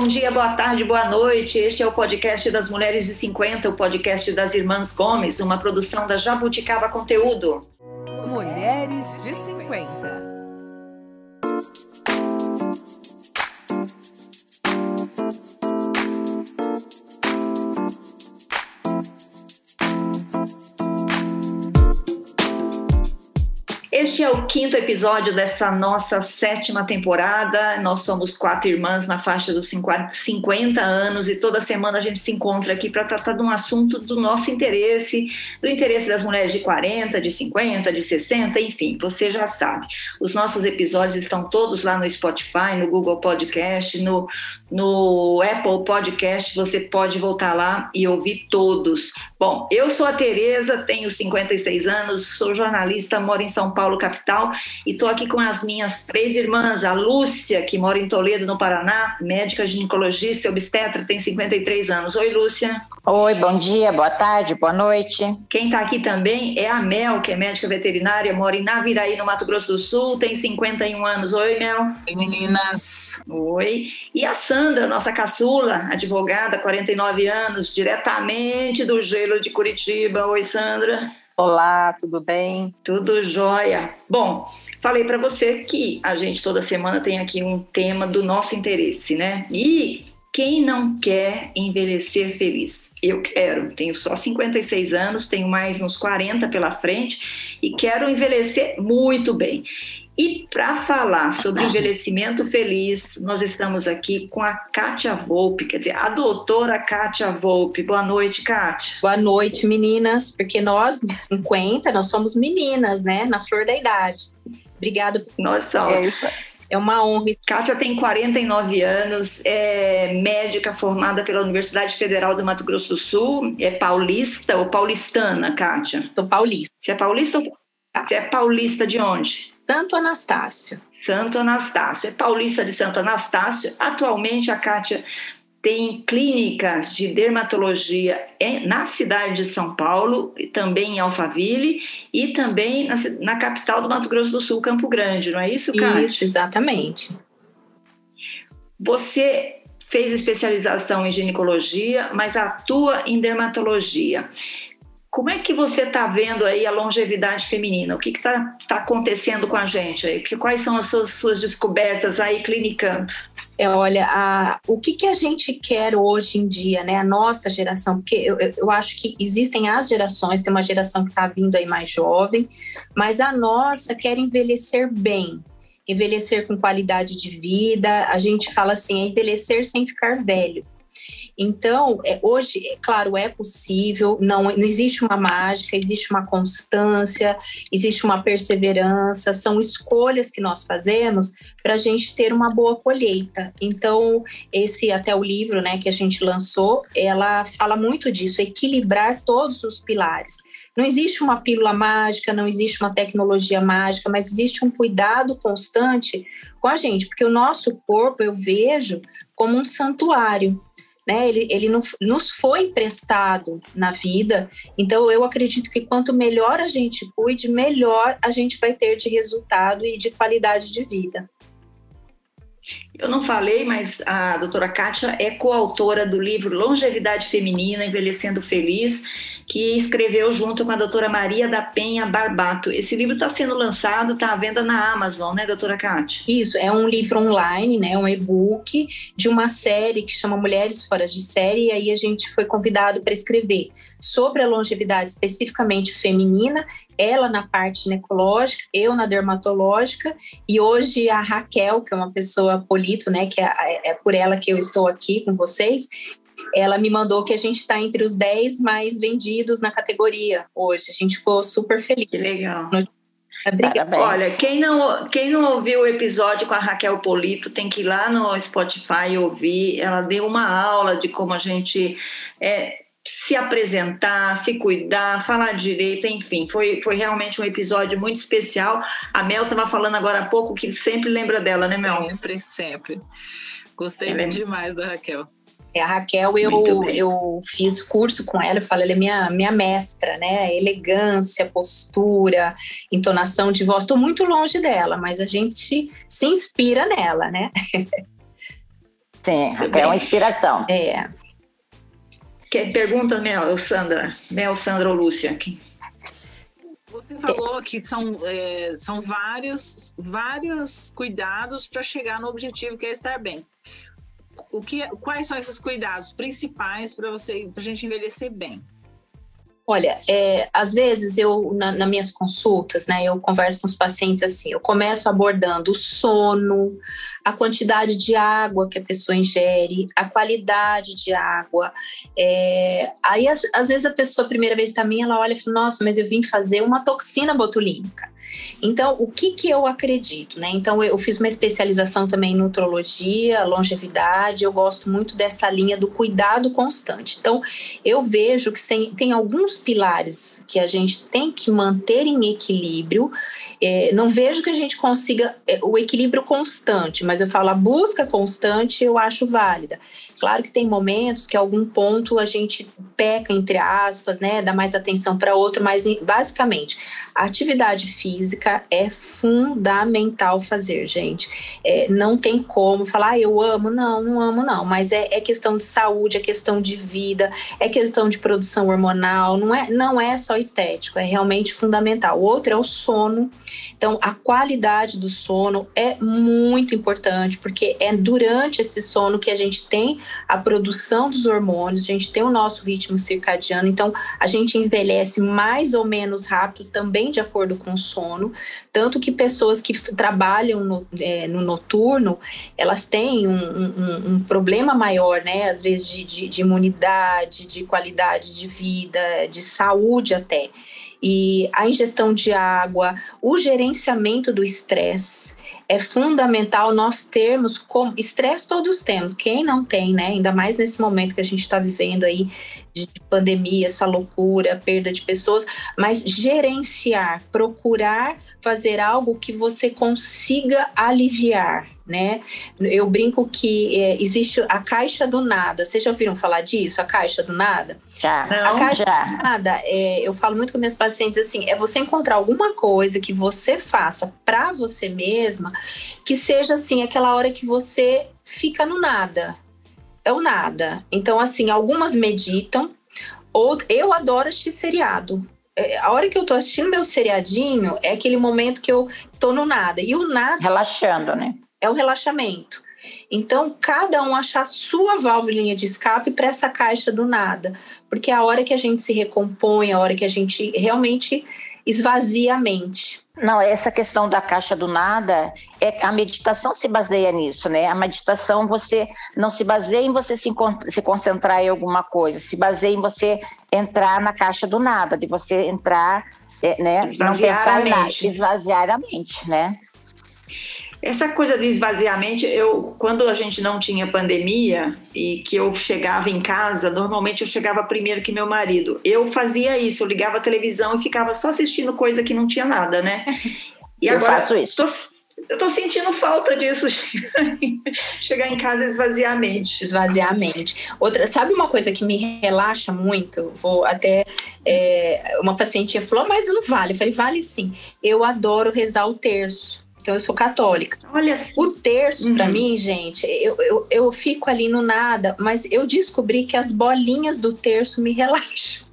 bom dia, boa tarde, boa noite. Este é o podcast das Mulheres de 50, o podcast das Irmãs Gomes, uma produção da Jabuticaba Conteúdo. Mulheres de 50. Este é o quinto episódio dessa nossa sétima temporada. Nós somos quatro irmãs na faixa dos 50 anos e toda semana a gente se encontra aqui para tratar de um assunto do nosso interesse, do interesse das mulheres de 40, de 50, de 60, enfim, você já sabe. Os nossos episódios estão todos lá no Spotify, no Google Podcast, no, no Apple Podcast. Você pode voltar lá e ouvir todos. Bom, eu sou a Tereza, tenho 56 anos, sou jornalista, moro em São Paulo, capital, e estou aqui com as minhas três irmãs, a Lúcia, que mora em Toledo, no Paraná, médica ginecologista e obstetra, tem 53 anos. Oi, Lúcia. Oi, bom dia, boa tarde, boa noite. Quem está aqui também é a Mel, que é médica veterinária, mora em Naviraí, no Mato Grosso do Sul, tem 51 anos. Oi, Mel. Oi, meninas. Oi. E a Sandra, nossa caçula, advogada, 49 anos, diretamente do gelo de Curitiba. Oi, Sandra. Olá, tudo bem? Tudo jóia. Bom, falei para você que a gente toda semana tem aqui um tema do nosso interesse, né? E quem não quer envelhecer feliz? Eu quero. Tenho só 56 anos, tenho mais uns 40 pela frente e quero envelhecer muito bem. E para falar sobre envelhecimento feliz, nós estamos aqui com a Kátia Volpe, quer dizer, a doutora Kátia Volpe. Boa noite, Kátia. Boa noite, meninas, porque nós, de 50, nós somos meninas, né? Na flor da idade. Obrigada. Nós somos. É isso. É uma honra. Kátia tem 49 anos, é médica formada pela Universidade Federal do Mato Grosso do Sul, é paulista ou paulistana, Kátia? Sou paulista. Você é paulista ou... Você é paulista de onde? Santo Anastácio. Santo Anastácio. É paulista de Santo Anastácio. Atualmente, a Kátia tem clínicas de dermatologia na cidade de São Paulo, também em Alphaville e também na, na, capital do Mato Grosso do Sul, Campo Grande, não é isso, Kátia? Isso, exatamente. Você fez especialização em ginecologia, mas atua em dermatologia. Como é que você está vendo aí a longevidade feminina? O que está tá acontecendo com a gente aí? Que, quais são as suas, suas descobertas aí clinicando? É, olha, a, o que, que a gente quer hoje em dia, né? A nossa geração, porque eu, eu acho que existem as gerações, tem uma geração que está vindo aí mais jovem, mas a nossa quer envelhecer bem, envelhecer com qualidade de vida. A gente fala assim, é envelhecer sem ficar velho. Então, é, hoje, é claro, é possível, não, não existe uma mágica, existe uma constância, existe uma perseverança, são escolhas que nós fazemos para a gente ter uma boa colheita. Então, esse até o livro né, que a gente lançou, ela fala muito disso, equilibrar todos os pilares. Não existe uma pílula mágica, não existe uma tecnologia mágica, mas existe um cuidado constante com a gente, porque o nosso corpo eu vejo como um santuário né? Ele, ele nos foi emprestado na vida. Então, eu acredito que quanto melhor a gente cuide, melhor a gente vai ter de resultado e de qualidade de vida. Eu não falei, mas a doutora Kátia é coautora do livro Longevidade Feminina, Envelhecendo Feliz, que escreveu junto com a doutora Maria da Penha Barbato. Esse livro está sendo lançado, está à venda na Amazon, né, doutora Kátia? Isso, é um livro online, né, um e-book de uma série que chama Mulheres Fora de Série, e aí a gente foi convidado para escrever sobre a longevidade especificamente feminina, ela na parte ginecológica, eu na dermatológica, e hoje a Raquel, que é uma pessoa polito, né, que é, é por ela que eu estou aqui com vocês, ela me mandou que a gente está entre os 10 mais vendidos na categoria hoje. A gente ficou super feliz. Que legal. Olha, quem não, quem não ouviu o episódio com a Raquel Polito tem que ir lá no Spotify ouvir. Ela deu uma aula de como a gente é, se apresentar, se cuidar, falar direito, enfim. Foi, foi realmente um episódio muito especial. A Mel estava falando agora há pouco que sempre lembra dela, né, Mel? Sempre, sempre. Gostei é demais da Raquel. É, a Raquel, eu, eu fiz curso com ela, eu falo, ela é minha, minha mestra, né? Elegância, postura, entonação de voz. Estou muito longe dela, mas a gente se inspira nela, né? Sim, é uma inspiração. É. Que pergunta, Mel, Sandra, Mel, Sandra ou Lúcia? Você falou que são, é, são vários, vários cuidados para chegar no objetivo que é estar bem. O que, quais são esses cuidados principais para você, para a gente envelhecer bem? Olha, é, às vezes eu, na, nas minhas consultas, né, eu converso com os pacientes assim, eu começo abordando o sono, a quantidade de água que a pessoa ingere, a qualidade de água. É, aí, às, às, vezes, a pessoa, a primeira vez minha, ela olha e fala, nossa, mas eu vim fazer uma toxina botulínica. Então, o que, que eu acredito, né? Então, eu fiz uma especialização também em nutrologia, longevidade, eu gosto muito dessa linha do cuidado constante. Então, eu vejo que tem, tem alguns pilares que a gente tem que manter em equilíbrio. É, não vejo que a gente consiga é, o equilíbrio constante, mas eu falo a busca constante, eu acho válida. Claro que tem momentos que algum ponto a gente peca, entre aspas, né? Dá mais atenção para outro, mas basicamente, a atividade física é fundamental fazer, gente. É, não tem como falar, ah, eu amo, não, não amo, não. Mas é, é, questão de saúde, é questão de vida, é questão de produção hormonal, não é, não é só estético, é realmente fundamental. Outro é o sono. Então, a qualidade do sono é muito importante, porque é durante esse sono que a gente tem a produção dos hormônios, a gente tem o nosso ritmo circadiano, então a gente envelhece mais ou menos rápido também de acordo com o sono. Tanto que pessoas que trabalham no, é, no noturno, elas têm um, um, um, problema maior, né? Às vezes de, de, de imunidade, de qualidade de vida, de saúde até e a ingestão de água, o gerenciamento do estresse é fundamental nós termos como estresse todos temos, quem não tem, né? Ainda mais nesse momento que a gente está vivendo aí de pandemia, essa loucura, perda de pessoas, mas gerenciar, procurar fazer algo que você consiga aliviar, né? Eu brinco que é, existe a caixa do nada. Vocês já ouviram falar disso? A caixa do nada? Já. Não, a caixa já. do nada, é, eu falo muito com meus pacientes assim: é você encontrar alguma coisa que você faça para você mesma, que seja assim, aquela hora que você fica no nada. É o nada. Então, assim, algumas meditam, ou eu adoro assistir seriado é, a hora que eu tô assistindo meu seriadinho é aquele momento que eu tô no nada. E o nada. Relaxando, né? É o relaxamento. Então, cada um achar a sua válvula de escape para essa caixa do nada, porque é a hora que a gente se recompõe, a hora que a gente realmente esvazia a mente. Não, essa questão da caixa do nada, é, a meditação se baseia nisso, né? A meditação você não se baseia em você se, se concentrar em alguma coisa, se baseia em você entrar na caixa do nada, de você entrar, é, né? Esvaziar não pensar em nada, esvaziar a mente, né? Essa coisa do esvaziamento, eu quando a gente não tinha pandemia e que eu chegava em casa, normalmente eu chegava primeiro que meu marido. Eu fazia isso, eu ligava a televisão e ficava só assistindo coisa que não tinha nada, né? E eu agora, faço isso. Tô, eu tô sentindo falta disso, chegar em casa esvaziar a mente. Esvaziar a mente. Outra, sabe uma coisa que me relaxa muito? Vou até. É, uma paciente falou, mas não vale. Eu falei, vale sim. Eu adoro rezar o terço. Então, eu sou católica. Olha assim. O terço, uhum. para mim, gente, eu, eu, eu fico ali no nada, mas eu descobri que as bolinhas do terço me relaxam.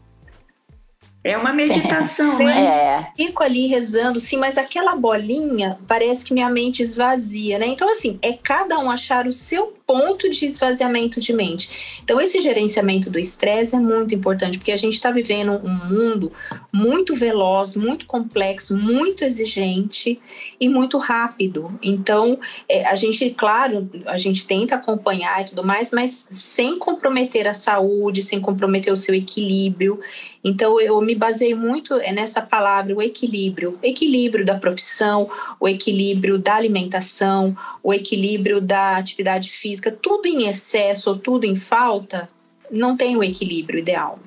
É uma meditação, né? É. Fico ali rezando, sim, mas aquela bolinha parece que minha mente esvazia, né? Então, assim, é cada um achar o seu ponto de esvaziamento de mente. Então, esse gerenciamento do estresse é muito importante, porque a gente está vivendo um mundo muito veloz, muito complexo, muito exigente e muito rápido. Então, é, a gente, claro, a gente tenta acompanhar e tudo mais, mas sem comprometer a saúde, sem comprometer o seu equilíbrio. Então, eu me baseio muito é, nessa palavra, o equilíbrio. Equilíbrio da profissão, o equilíbrio da alimentação, o equilíbrio da atividade física física, tudo em excesso ou tudo em falta, não tem o equilíbrio ideal.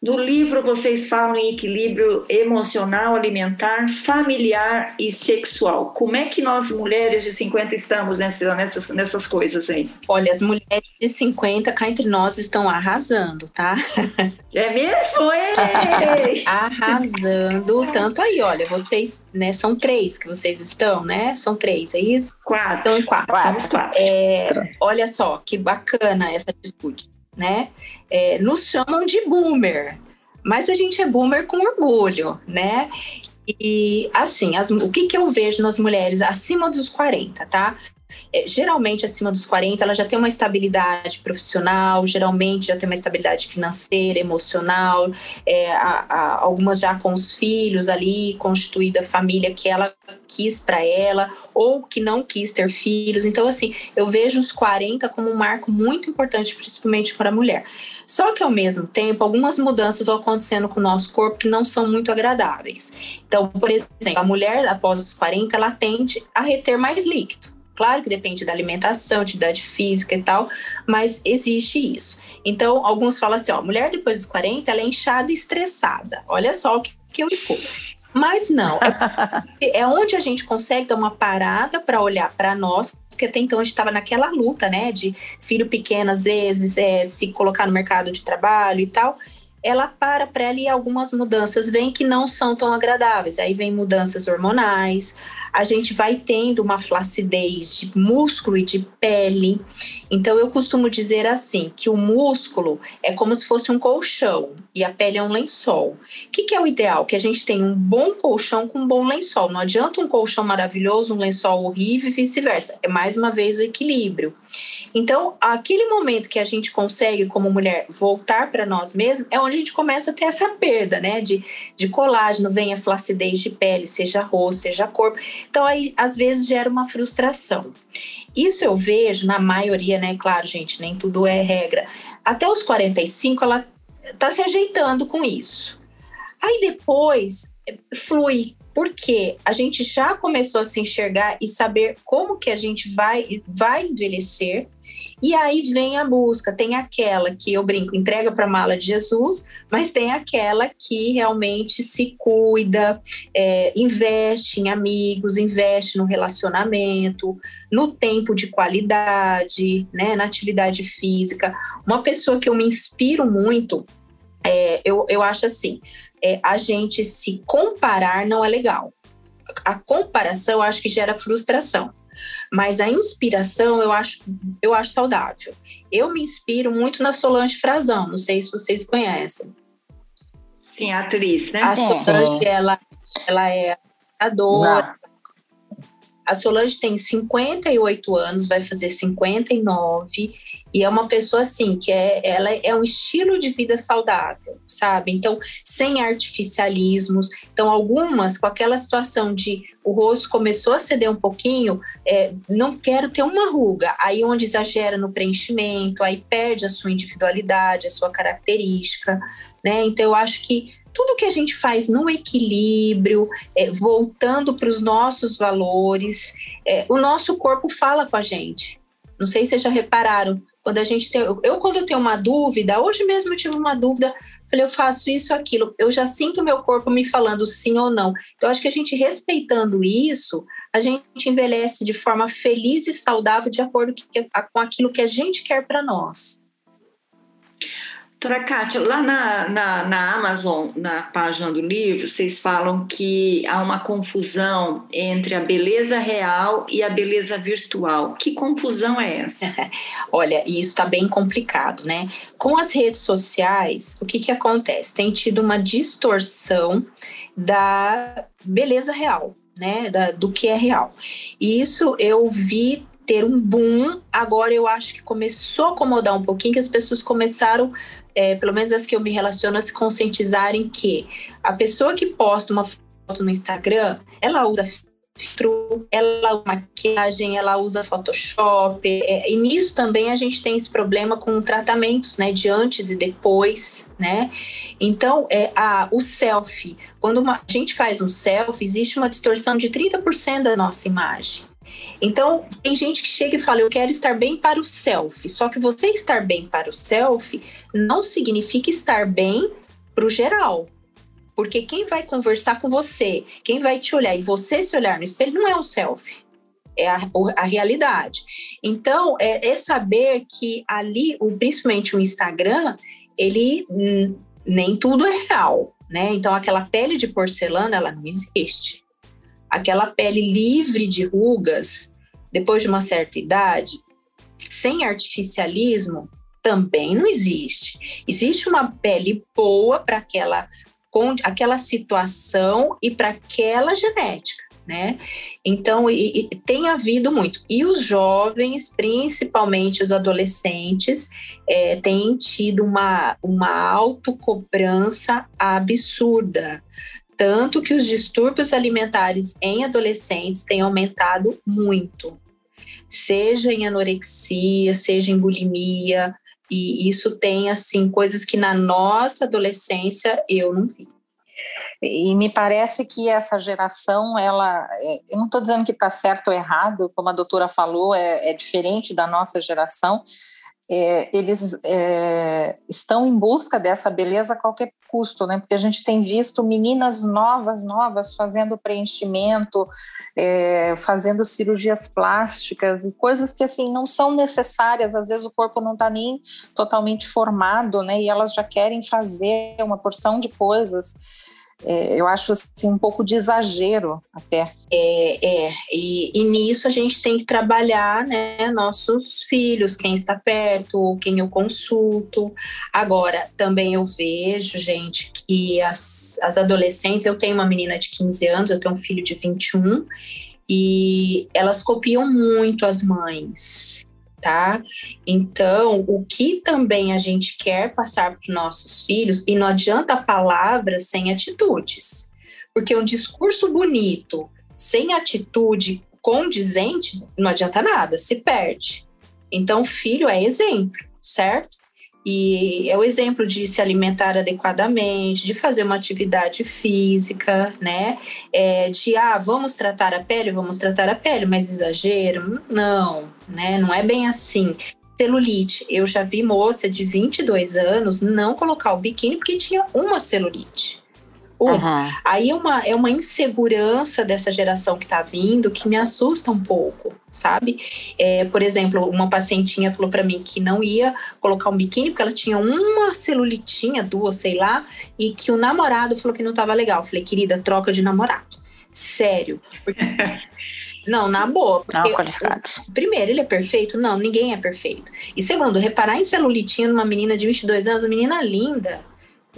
No livro, vocês falam em equilíbrio emocional, alimentar, familiar e sexual. Como é que nós, mulheres de 50, estamos nessas, nessas, nessas coisas aí? Olha, as mulheres de 50 cá entre nós estão arrasando, tá? É mesmo? Ei! arrasando. Tanto aí, olha, vocês, né, são três que vocês estão, né? São três, é isso? Quatro. Estão em quatro. quatro. Somos quatro. É, olha só, que bacana essa atitude né? É, nos chamam de boomer, mas a gente é boomer com orgulho, né? E assim, as, o que, que eu vejo nas mulheres acima dos 40, tá? É, geralmente acima dos 40, ela já tem uma estabilidade profissional, geralmente já tem uma estabilidade financeira, emocional, é, a, a, algumas já com os filhos ali, constituída a família que ela quis para ela, ou que não quis ter filhos. Então, assim, eu vejo os 40 como um marco muito importante, principalmente para a mulher. Só que, ao mesmo tempo, algumas mudanças estão acontecendo com o nosso corpo que não são muito agradáveis. Então, por exemplo, a mulher, após os 40, ela tende a reter mais líquido. Claro que depende da alimentação, atividade física e tal, mas existe isso. Então, alguns falam assim: ó, mulher depois dos 40, ela é inchada e estressada. Olha só o que, que eu escuto. Mas não, é, é onde a gente consegue dar uma parada para olhar para nós, porque até então a gente estava naquela luta, né, de filho pequeno, às vezes, é, se colocar no mercado de trabalho e tal. Ela para para e algumas mudanças vêm que não são tão agradáveis. Aí vem mudanças hormonais, a gente vai tendo uma flacidez de músculo e de pele. Então eu costumo dizer assim que o músculo é como se fosse um colchão e a pele é um lençol. O que, que é o ideal? Que a gente tenha um bom colchão com um bom lençol. Não adianta um colchão maravilhoso, um lençol horrível e vice-versa. É mais uma vez o equilíbrio. Então, aquele momento que a gente consegue, como mulher, voltar para nós mesmos, é onde a gente começa a ter essa perda, né? De, de colágeno, vem a flacidez de pele, seja rosto, seja corpo. Então, aí, às vezes, gera uma frustração. Isso eu vejo na maioria, né? Claro, gente, nem tudo é regra. Até os 45, ela tá se ajeitando com isso. Aí depois flui, porque a gente já começou a se enxergar e saber como que a gente vai, vai envelhecer. E aí vem a busca, tem aquela que eu brinco, entrega para a mala de Jesus, mas tem aquela que realmente se cuida, é, investe em amigos, investe no relacionamento, no tempo de qualidade, né, na atividade física. Uma pessoa que eu me inspiro muito, é, eu, eu acho assim, é, a gente se comparar não é legal. A comparação eu acho que gera frustração. Mas a inspiração eu acho, eu acho saudável. Eu me inspiro muito na Solange Frazão, não sei se vocês conhecem. Sim, a atriz, né? A Solange, ela, ela é adora, a Solange tem 58 anos, vai fazer 59, e é uma pessoa assim que é, ela é um estilo de vida saudável, sabe? Então, sem artificialismos. Então, algumas com aquela situação de o rosto começou a ceder um pouquinho, é, não quero ter uma ruga. Aí onde exagera no preenchimento, aí perde a sua individualidade, a sua característica, né? Então, eu acho que tudo que a gente faz no equilíbrio, é, voltando para os nossos valores, é, o nosso corpo fala com a gente. Não sei se vocês já repararam, quando a gente tem. Eu, quando eu tenho uma dúvida, hoje mesmo eu tive uma dúvida, falei, eu faço isso, aquilo, eu já sinto meu corpo me falando sim ou não. Então, acho que a gente respeitando isso, a gente envelhece de forma feliz e saudável de acordo com aquilo que a gente quer para nós. Doutora Kátia, lá na, na, na, Amazon, na página do livro, vocês falam que há uma confusão entre a beleza real e a beleza virtual. Que confusão é essa? Olha, isso está bem complicado, né? Com as redes sociais, o que, que acontece? Tem tido uma distorção da beleza real, né? Da, do que é real. E isso eu vi ter um boom. Agora eu acho que começou a acomodar um pouquinho, que as pessoas começaram, é, pelo menos as que eu me relaciono, a se conscientizarem que a pessoa que posta uma foto no Instagram, ela usa filtro, ela usa maquiagem, ela usa Photoshop. É, e nisso também a gente tem esse problema com tratamentos, né, de antes e depois, né? Então, é a, o selfie, quando uma, a gente faz um selfie, existe uma distorção de 30% da nossa imagem. Então, tem gente que chega e fala: Eu quero estar bem para o selfie. Só que você estar bem para o selfie não significa estar bem para o geral. Porque quem vai conversar com você, quem vai te olhar e você se olhar no espelho, não é o selfie, é a, a realidade. Então, é, é, saber que ali, principalmente o Instagram, ele nem tudo é real, né? Então, aquela pele de porcelana, ela não existe. Aquela pele livre de rugas, depois de uma certa idade, sem artificialismo, também não existe. Existe uma pele boa para aquela aquela situação e para aquela genética, né? Então, e, e, tem havido muito. E os jovens, principalmente os adolescentes, é, têm tido uma, uma autocobrança absurda. Tanto que os distúrbios alimentares em adolescentes têm aumentado muito. Seja em anorexia, seja em bulimia, e isso tem, assim, coisas que na nossa adolescência eu não vi. E me parece que essa geração, ela, é, eu não estou dizendo que está certo ou errado, como a doutora falou, é, é diferente da nossa geração, é, eles é, estão em busca dessa beleza a qualquer custo, né? Porque a gente tem visto meninas novas, novas fazendo preenchimento, é, fazendo cirurgias plásticas e coisas que assim não são necessárias. Às vezes o corpo não está nem totalmente formado, né? E elas já querem fazer uma porção de coisas é, eu acho assim, um pouco de exagero até. É, é e, e, nisso a gente tem que trabalhar né, nossos filhos, quem está perto, quem eu consulto. Agora, também eu vejo, gente, que as, as adolescentes, eu tenho uma menina de 15 anos, eu tenho um filho de 21, e elas copiam muito as mães tá? Então, o que também a gente quer passar para os nossos filhos, e não adianta palavras sem atitudes, porque um discurso bonito sem atitude condizente não adianta nada, se perde. Então, filho é exemplo, certo? E é o exemplo de se alimentar adequadamente, de fazer uma atividade física, né? É, de, ah, vamos tratar a pele, vamos tratar a pele, mas exagero? Não, né? Não é bem assim. Celulite, eu já vi moça de 22 anos não colocar o biquíni porque tinha uma celulite. Uhum. Aí é uma, é uma insegurança dessa geração que está vindo que me assusta um pouco, sabe? É, por exemplo, uma pacientinha falou para mim que não ia colocar um biquíni porque ela tinha uma celulitinha, duas, sei lá, e que o namorado falou que não estava legal. Eu falei, querida, troca de namorado. Sério. Porque... Não, na boa. Porque o, primeiro, ele é perfeito? Não, ninguém é perfeito. E segundo, reparar em celulitinha numa menina de 22 anos, a menina linda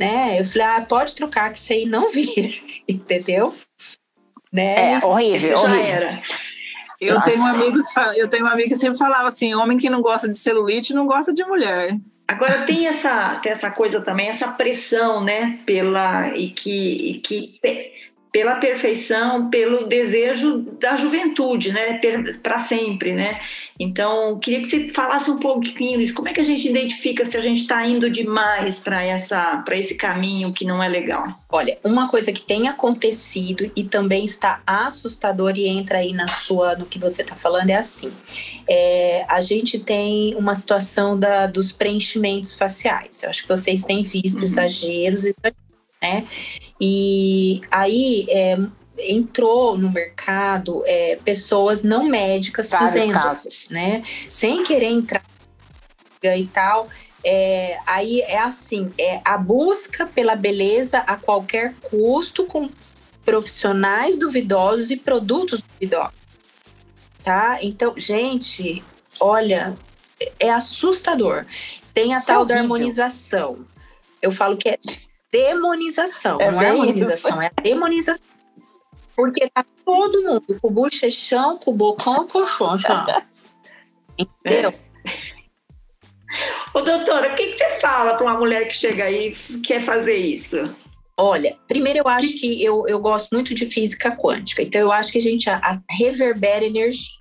né? Eu falei, ah, pode trocar que isso aí não vira, entendeu? Né? É horrível, horrível. era. Eu Nossa. tenho, um amigo que fala, eu tenho um amigo que sempre falava assim: homem que não gosta de celulite não gosta de mulher. Agora tem essa, tem essa coisa também, essa pressão, né? Pela, e que, e que pela perfeição, pelo desejo da juventude, né, para sempre, né? Então, queria que você falasse um pouquinho isso. Como é que a gente identifica se a gente está indo demais para essa, para esse caminho que não é legal? Olha, uma coisa que tem acontecido e também está assustador e entra aí na sua, no que você está falando é assim: é, a gente tem uma situação da, dos preenchimentos faciais. Eu acho que vocês têm visto uhum. exageros, né? E aí é, entrou no mercado é, pessoas não médicas Vários fazendo, casos. né? Sem querer entrar e tal. É, aí é assim, é a busca pela beleza a qualquer custo com profissionais duvidosos e produtos duvidosos, tá? Então, gente, olha, é assustador. Tem a Isso tal é da harmonização. Eu falo que é demonização. É não é harmonização, isso. é demonização. Porque tá todo mundo com o bochechão, com o bocão, com o chonchão. Entendeu? Ô, doutora, o que, que você fala para uma mulher que chega aí e quer fazer isso? Olha, primeiro eu acho que eu, eu gosto muito de física quântica, então eu acho que a gente a, a reverbera energia.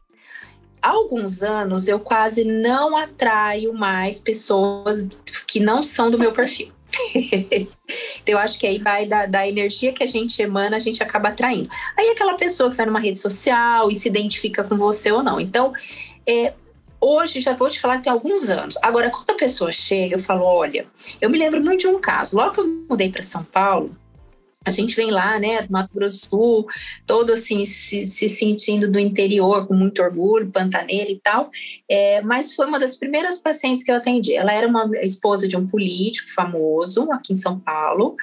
Há alguns anos eu quase não atraio mais pessoas que não são do meu perfil. Então, eu acho que aí vai da, da, energia que a gente emana, a gente acaba atraindo. Aí aquela pessoa que vai numa rede social e se identifica com você ou não. Então, é, Hoje, já vou te falar tem alguns anos. Agora, quando a pessoa chega, eu falo: olha, eu me lembro muito de um caso. Logo que eu mudei para São Paulo, a gente vem lá, né, do Mato Grosso do Sul, todo assim, se, se sentindo do interior, com muito orgulho, pantaneira e tal, é, mas foi uma das primeiras pacientes que eu atendi. Ela era uma esposa de um político famoso aqui em São Paulo.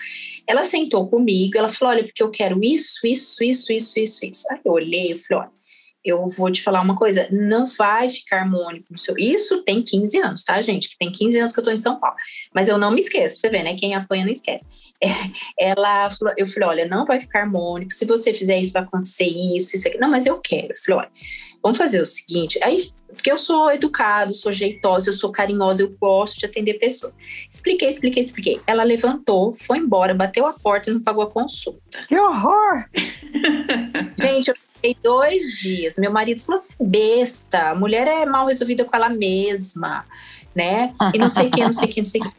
Ela sentou comigo, ela falou: Olha, porque eu quero isso, isso, isso, isso, isso, isso. Aí eu olhei e falei: Olha, eu vou te falar uma coisa, não vai ficar harmônico no seu. Isso tem 15 anos, tá, gente? Que tem 15 anos que eu tô em São Paulo. Mas eu não me esqueço, você vê, né? Quem apanha não esquece. É, ela falou, eu falei, olha, não vai ficar harmônico. Se você fizer isso, vai acontecer isso, isso aqui. Não, mas eu quero. Eu falei, olha, vamos fazer o seguinte. Aí, porque eu sou educado, sou jeitosa, eu sou carinhosa, eu gosto de atender pessoas. Expliquei, expliquei, expliquei. Ela levantou, foi embora, bateu a porta e não pagou a consulta. Que horror! Gente, eu Fiquei dois dias. Meu marido falou assim: besta, a mulher é mal resolvida com ela mesma, né? E não sei o que, não sei o que, não sei o que.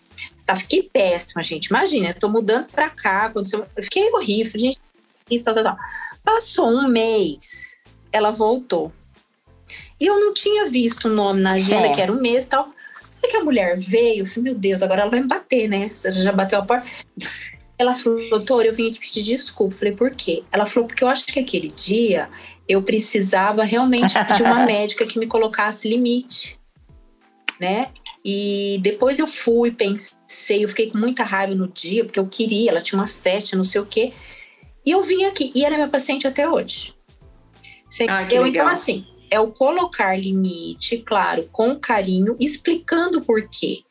Tá, fiquei péssima, gente. Imagina, eu tô mudando pra cá. Aconteceu, eu fiquei horrível, gente. Isso, tal, tal, tal. Passou um mês, ela voltou. E eu não tinha visto o nome na agenda, é. que era um mês e tal. Aí que a mulher veio, eu falei, meu Deus, agora ela vai me bater, né? Você já bateu a porta. Ela falou, doutor, eu vim aqui pedir desculpa. Eu falei, por quê? Ela falou, porque eu acho que aquele dia eu precisava realmente de uma médica que me colocasse limite, né? E depois eu fui, pensei, eu fiquei com muita raiva no dia, porque eu queria, ela tinha uma festa, não sei o quê. E eu vim aqui, e ela é minha paciente até hoje. Você ah, entendeu? Então, assim, é o colocar limite, claro, com carinho, explicando por quê.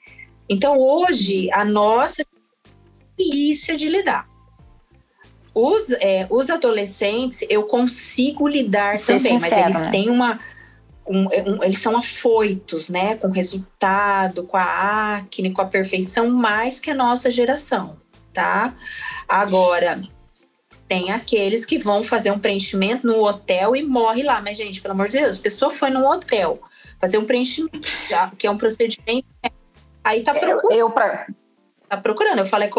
Então, hoje, a nossa delícia de lidar. Os, é, os adolescentes, eu consigo lidar Ser também, sincero, mas eles né? têm uma. Um, um, eles são afoitos, né, com o resultado, com a acne, com a perfeição, mais que a nossa geração, tá? Agora, tem aqueles que vão fazer um preenchimento no hotel e morre lá. Mas, gente, pelo amor de Deus, a pessoa foi num hotel fazer um preenchimento, que é um procedimento. Aí tá procurando. Eu, eu pra... Tá procurando. Eu falei,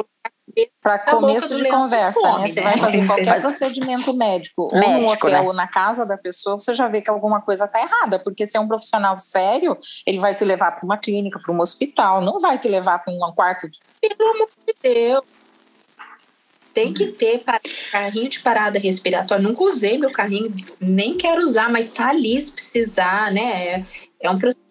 para começo de conversa, fome, né? Você né? vai fazer qualquer procedimento médico, médico ou no hotel né? ou na casa da pessoa, você já vê que alguma coisa está errada, porque se é um profissional sério, ele vai te levar para uma clínica, para um hospital, não vai te levar para um quarto de. Pelo amor de Deus. Tem que ter carrinho de parada respiratória. Nunca usei meu carrinho, nem quero usar, mas tá ali se precisar, né? É um procedimento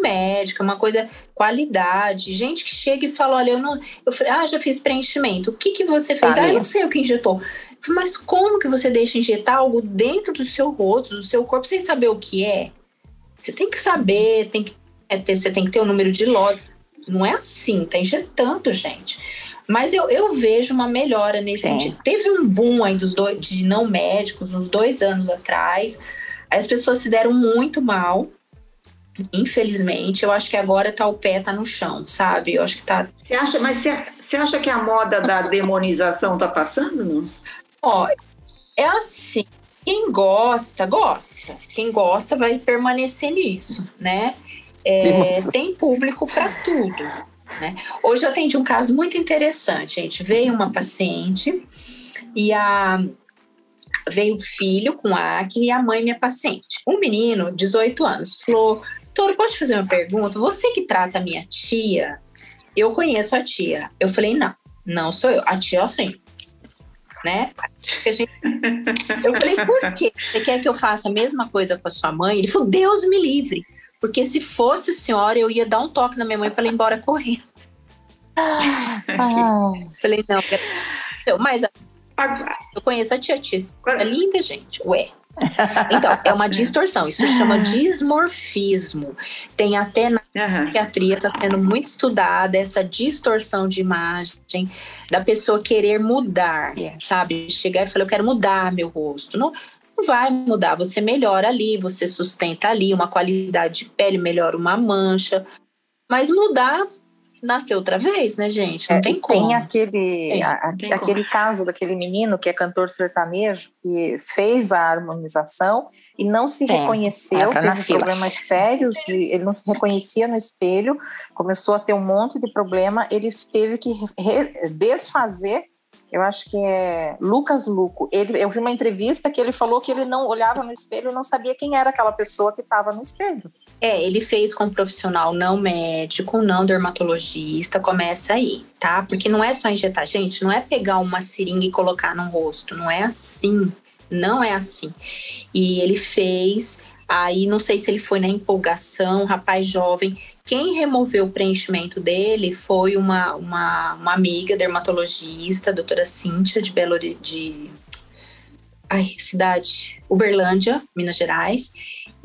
médico, é uma coisa qualidade. Gente que chega e fala: olha, eu não. Eu falei, ah, já fiz preenchimento. O que, que você fez? Ah, eu não sei o que injetou. Mas como que você deixa injetar algo dentro do seu rosto, do seu corpo, sem saber o que é? Você tem que saber, tem que é, ter, você tem que ter o um número de lotes. Não é assim, tá injetando, gente. Mas eu, eu vejo uma melhora nesse Sim. sentido. Teve um boom aí dos dois, de não médicos uns dois anos atrás. As pessoas se deram muito mal Infelizmente, eu acho que agora tá o pé tá no chão, sabe? Eu acho que tá. Você acha, mas você, acha que a moda da demonização tá passando? Não? Ó, é assim. Quem gosta, gosta. Quem gosta vai permanecer nisso, né? É, tem público para tudo. Né? Hoje eu atendi um caso muito interessante, gente. Veio uma paciente e a veio o filho com acne e a mãe minha paciente. Um menino, 18 anos, falou: Doutor, posso te fazer uma pergunta? Você que trata a minha tia, eu conheço a tia. Eu falei, não, não sou eu. A tia, sim. Né? Eu falei, por quê? Você quer que eu faça a mesma coisa com a sua mãe? Ele falou, Deus me livre. Porque se fosse a senhora, eu ia dar um toque na minha mãe para ela ir embora correndo. Ah. Falei, não, mas eu conheço a tia Tia, é linda, gente. Ué, então, é uma distorção. Isso se chama dismorfismo. Tem até na uhum. psiquiatria, está sendo muito estudada essa distorção de imagem da pessoa querer mudar, sabe? Chegar e falar, eu quero mudar meu rosto. Não, não vai mudar. Você melhora ali, você sustenta ali uma qualidade de pele, melhora uma mancha. Mas mudar nasceu outra vez, né, gente? Não é, tem como. Tem aquele, é, a, tem aquele como. caso daquele menino que é cantor sertanejo, que fez a harmonização e não se tem. reconheceu, tá teve problemas sérios, de, ele não se reconhecia no espelho, começou a ter um monte de problema, ele teve que re, desfazer eu acho que é Lucas Luco. Ele, eu vi uma entrevista que ele falou que ele não olhava no espelho, não sabia quem era aquela pessoa que estava no espelho. É, ele fez com um profissional não médico, não dermatologista, começa aí, tá? Porque não é só injetar, gente, não é pegar uma seringa e colocar no rosto, não é assim, não é assim. E ele fez, aí não sei se ele foi na empolgação, rapaz jovem. Quem removeu o preenchimento dele foi uma, uma, uma amiga dermatologista, a doutora Cíntia de Belo de ai, cidade, Uberlândia, Minas Gerais,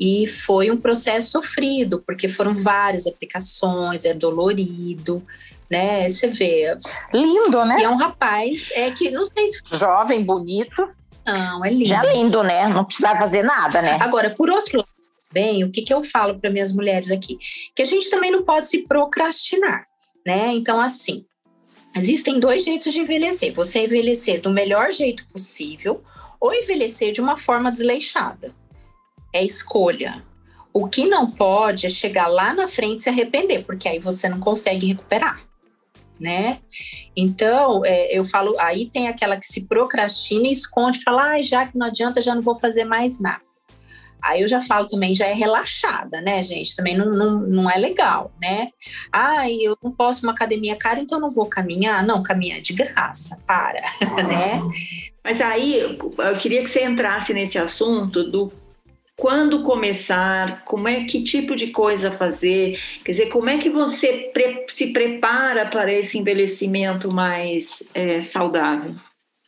e foi um processo sofrido, porque foram várias aplicações, é dolorido, né? Você vê. Lindo, né? E é um rapaz, é que não sei se. Jovem, bonito. Não, é lindo. Já lindo, né? Não precisava fazer nada, né? Agora, por outro lado, bem, o que, que eu falo para minhas mulheres aqui? Que a gente também não pode se procrastinar, né? Então, assim, existem dois jeitos de envelhecer. Você envelhecer do melhor jeito possível ou envelhecer de uma forma desleixada. É escolha. O que não pode é chegar lá na frente e se arrepender, porque aí você não consegue recuperar, né? Então, é, eu falo, aí tem aquela que se procrastina e esconde, fala, ah, já que não adianta, já não vou fazer mais nada. Aí eu já falo também, já é relaxada, né, gente? Também não, não, não é legal, né? Ah, eu não posso uma academia cara, então não vou caminhar. Não, caminhar é de graça, para, né? Mas aí eu queria que você entrasse nesse assunto do quando começar, como é que tipo de coisa fazer, quer dizer, como é que você pre se prepara para esse envelhecimento mais é, saudável?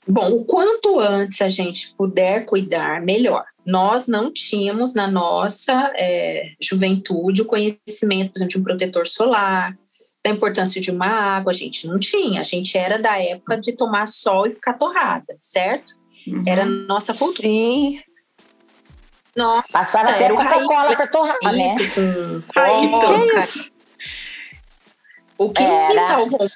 Bom, o quanto antes a gente puder cuidar, melhor. Nós não tínhamos na nossa é, juventude o conhecimento, por exemplo, de um protetor solar, da importância de uma água, a gente não tinha. A gente era da época de tomar sol e ficar torrada, certo? Uhum. Era a nossa cultura. Sim. Nossa, Passaram até Coca-Cola para torrar, né? Com coca, o que era. me salvou?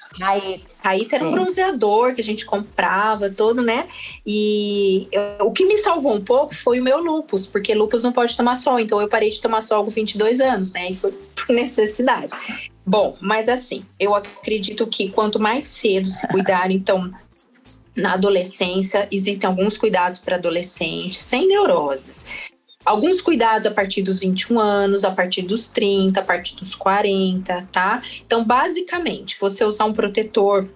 Raíta era um bronzeador que a gente comprava, todo, né? E eu, o que me salvou um pouco foi o meu lupus, porque lupus não pode tomar sol. Então eu parei de tomar sol com 22 anos, né? E foi por necessidade. Bom, mas assim, eu acredito que quanto mais cedo se cuidar, então na adolescência, existem alguns cuidados para adolescentes, sem neuroses. Alguns cuidados a partir dos 21 anos, a partir dos 30, a partir dos 40, tá? Então, basicamente, você usar um protetor,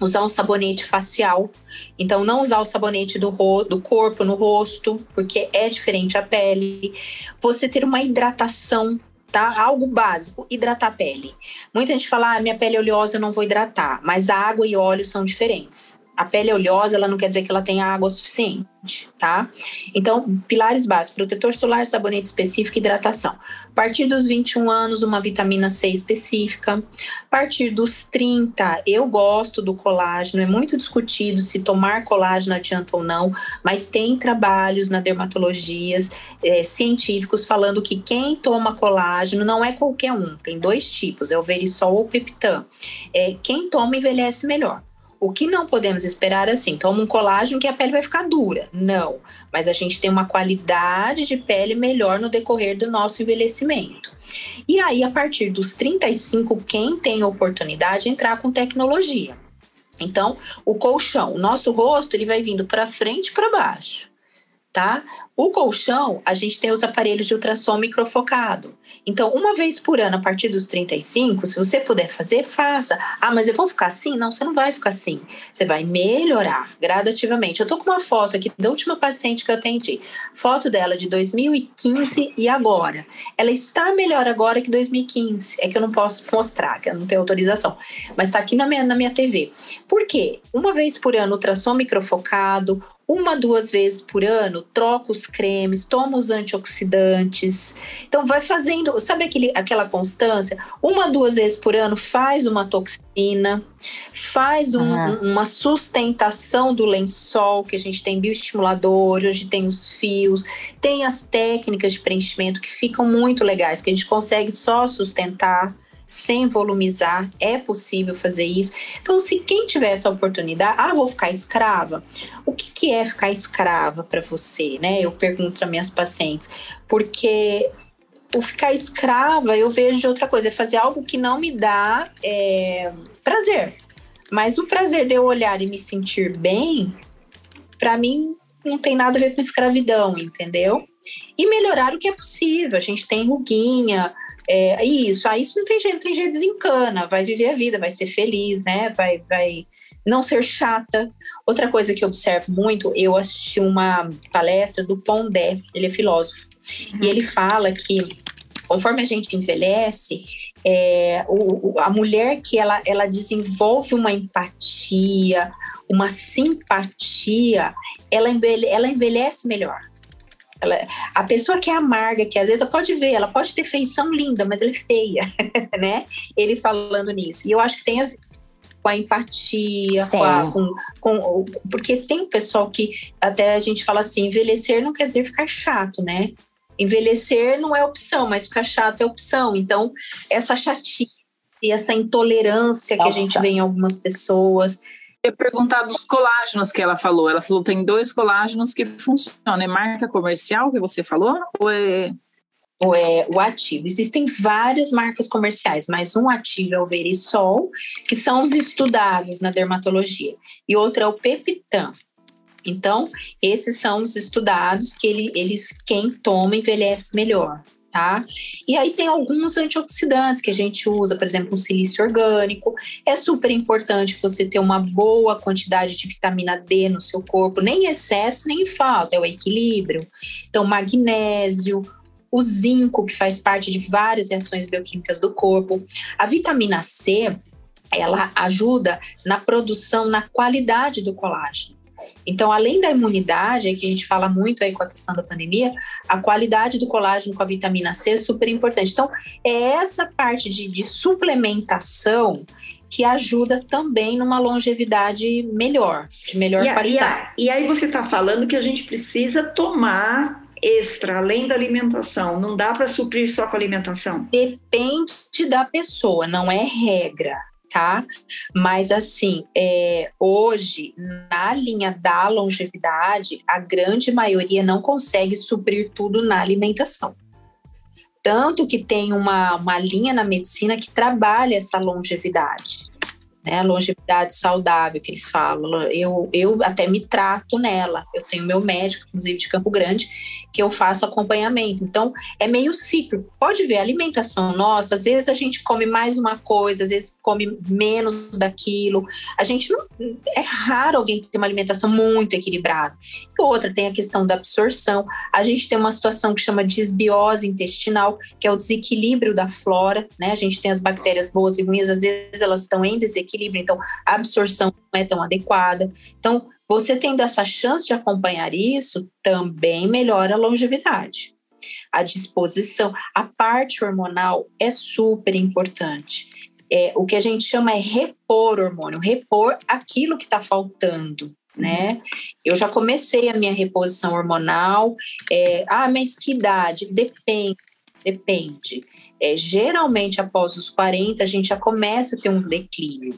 usar um sabonete facial. Então, não usar o sabonete do, do corpo no rosto, porque é diferente a pele. Você ter uma hidratação tá? Algo básico, hidratar a pele. Muita gente fala, ah, minha pele é oleosa, eu não vou hidratar, mas a água e óleo são diferentes a pele é oleosa, ela não quer dizer que ela tenha água suficiente, tá? Então, pilares básicos: protetor solar, sabonete específico hidratação. A partir dos 21 anos, uma vitamina C específica. A partir dos 30, eu gosto do colágeno, é muito discutido se tomar colágeno adianta ou não, mas tem trabalhos na dermatologia é, científicos falando que quem toma colágeno não é qualquer um, tem dois tipos, é o verisol ou o peptan. É, quem toma envelhece melhor. O que não podemos esperar é assim, toma um colágeno que a pele vai ficar dura. Não, mas a gente tem uma qualidade de pele melhor no decorrer do nosso envelhecimento. E aí, a partir dos 35, quem tem oportunidade entrar com tecnologia. Então, o colchão, o nosso rosto, ele vai vindo para frente e para baixo tá? O colchão, a gente tem os aparelhos de ultrassom microfocado. Então, uma vez por ano, a partir dos 35, se você puder fazer, faça. Ah, mas eu vou ficar assim? Não, você não vai ficar assim. Você vai melhorar gradativamente. Eu tô com uma foto aqui da última paciente que eu atendi. Foto dela de 2015 e agora. Ela está melhor agora que 2015. É que eu não posso mostrar, que eu não tenho autorização. Mas está aqui na minha, na minha TV. Por quê? Uma vez por ano, ultrassom microfocado, uma, duas vezes por ano, troca os cremes, toma os antioxidantes. Então, vai fazendo, sabe aquele, aquela constância? Uma, duas vezes por ano, faz uma toxina, faz um, uhum. uma sustentação do lençol, que a gente tem bioestimulador, hoje tem os fios, tem as técnicas de preenchimento que ficam muito legais, que a gente consegue só sustentar sem volumizar, é possível fazer isso. Então, se quem tiver essa oportunidade, ah, vou ficar escrava. O que, que é ficar escrava para você, né? Eu pergunto para minhas pacientes, porque o ficar escrava eu vejo de outra coisa, é fazer algo que não me dá é, prazer. Mas o prazer de eu olhar e me sentir bem, para mim não tem nada a ver com escravidão, entendeu? e melhorar o que é possível. A gente tem ruguinha, é, isso, aí isso não tem jeito, não tem jeito, desencana, vai viver a vida, vai ser feliz, né? Vai, vai não ser chata. Outra coisa que eu observo muito, eu assisti uma palestra do Pondé, ele é filósofo, uhum. e ele fala que conforme a gente envelhece, é, o, a mulher que ela, ela desenvolve uma empatia, uma simpatia, ela, envelhe, ela envelhece melhor. Ela, a pessoa que é amarga, que às vezes pode ver, ela pode ter feição linda, mas ela é feia, né? Ele falando nisso. E eu acho que tem a ver com a empatia, com, a, com, com, porque tem pessoal que até a gente fala assim, envelhecer não quer dizer ficar chato, né? Envelhecer não é opção, mas ficar chato é opção. Então, essa chatice e essa intolerância Nossa. que a gente vê em algumas pessoas. Ia perguntar dos colágenos que ela falou. Ela falou tem dois colágenos que funcionam. É marca comercial que você falou? Ou é ou é o ativo. Existem várias marcas comerciais, mas um ativo é o Verisol, que são os estudados na dermatologia, e outro é o Peptan. Então, esses são os estudados que ele, eles quem toma envelhece melhor. Tá? E aí tem alguns antioxidantes que a gente usa, por exemplo, um silício orgânico. É super importante você ter uma boa quantidade de vitamina D no seu corpo, nem excesso, nem falta, é o equilíbrio. Então, magnésio, o zinco, que faz parte de várias reações bioquímicas do corpo. A vitamina C, ela ajuda na produção, na qualidade do colágeno. Então, além da imunidade, que a gente fala muito aí com a questão da pandemia, a qualidade do colágeno com a vitamina C é super importante. Então, é essa parte de, de suplementação que ajuda também numa longevidade melhor, de melhor e qualidade. e, e aí você está falando que a gente precisa tomar extra, além da alimentação? Não dá para suprir só com alimentação? Depende da pessoa, não é regra tá? Mas assim, é, hoje, na linha da longevidade, a grande maioria não consegue suprir tudo na alimentação. Tanto que tem uma, uma linha na medicina que trabalha essa longevidade né? Longevidade saudável que eles falam. Eu, eu até me trato nela. Eu tenho meu médico, inclusive de Campo Grande, que eu faço acompanhamento. Então, é meio ciclo. Pode ver, alimentação nossa, às vezes a gente come mais uma coisa, às vezes come menos daquilo. A gente não. É raro alguém ter uma alimentação muito equilibrada. E outra, tem a questão da absorção. A gente tem uma situação que chama desbiose intestinal, que é o desequilíbrio da flora, né? A gente tem as bactérias boas e ruins, às vezes elas estão em desequilíbrio desequilíbrio, então a absorção não é tão adequada. Então, você tendo essa chance de acompanhar isso, também melhora a longevidade. A disposição, a parte hormonal é super importante. É, o que a gente chama é repor hormônio, repor aquilo que está faltando, né? Eu já comecei a minha reposição hormonal. É, ah, mas que idade? Depende, depende. É, geralmente, após os 40, a gente já começa a ter um declínio.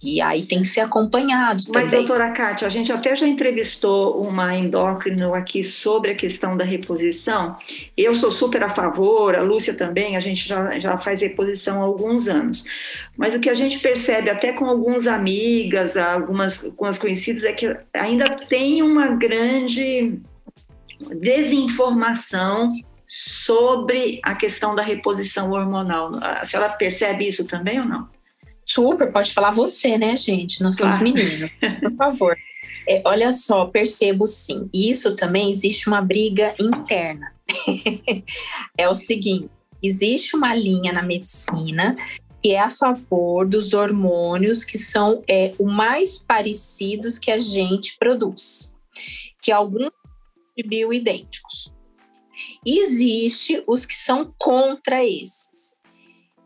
E aí tem que ser acompanhado Mas, também. doutora Kátia, a gente até já entrevistou uma endócrino aqui sobre a questão da reposição. Eu sou super a favor, a Lúcia também, a gente já, já faz reposição há alguns anos. Mas o que a gente percebe até com algumas amigas, algumas, algumas conhecidas, é que ainda tem uma grande desinformação sobre a questão da reposição hormonal. A senhora percebe isso também ou não? Super, pode falar você, né, gente? Nós somos claro. meninos, por favor. É, olha só, percebo sim. Isso também existe uma briga interna. é o seguinte: existe uma linha na medicina que é a favor dos hormônios que são é, o mais parecidos que a gente produz, que alguns bioidênticos. Existe os que são contra esses.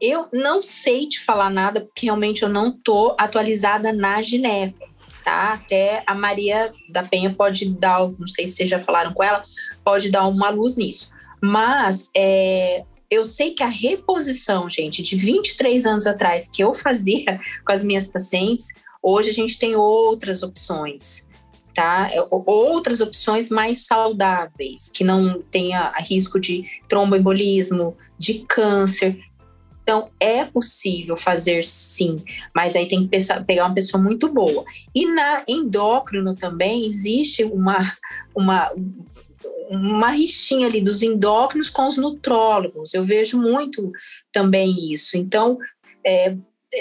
Eu não sei te falar nada, porque realmente eu não tô atualizada na gineco, tá? Até a Maria da Penha pode dar, não sei se vocês já falaram com ela, pode dar uma luz nisso. Mas é, eu sei que a reposição, gente, de 23 anos atrás que eu fazia com as minhas pacientes, hoje a gente tem outras opções tá? É, outras opções mais saudáveis, que não tenha risco de tromboembolismo, de câncer. Então, é possível fazer sim, mas aí tem que pensar, pegar uma pessoa muito boa. E na endócrino também existe uma, uma uma rixinha ali dos endócrinos com os nutrólogos. Eu vejo muito também isso. Então, é,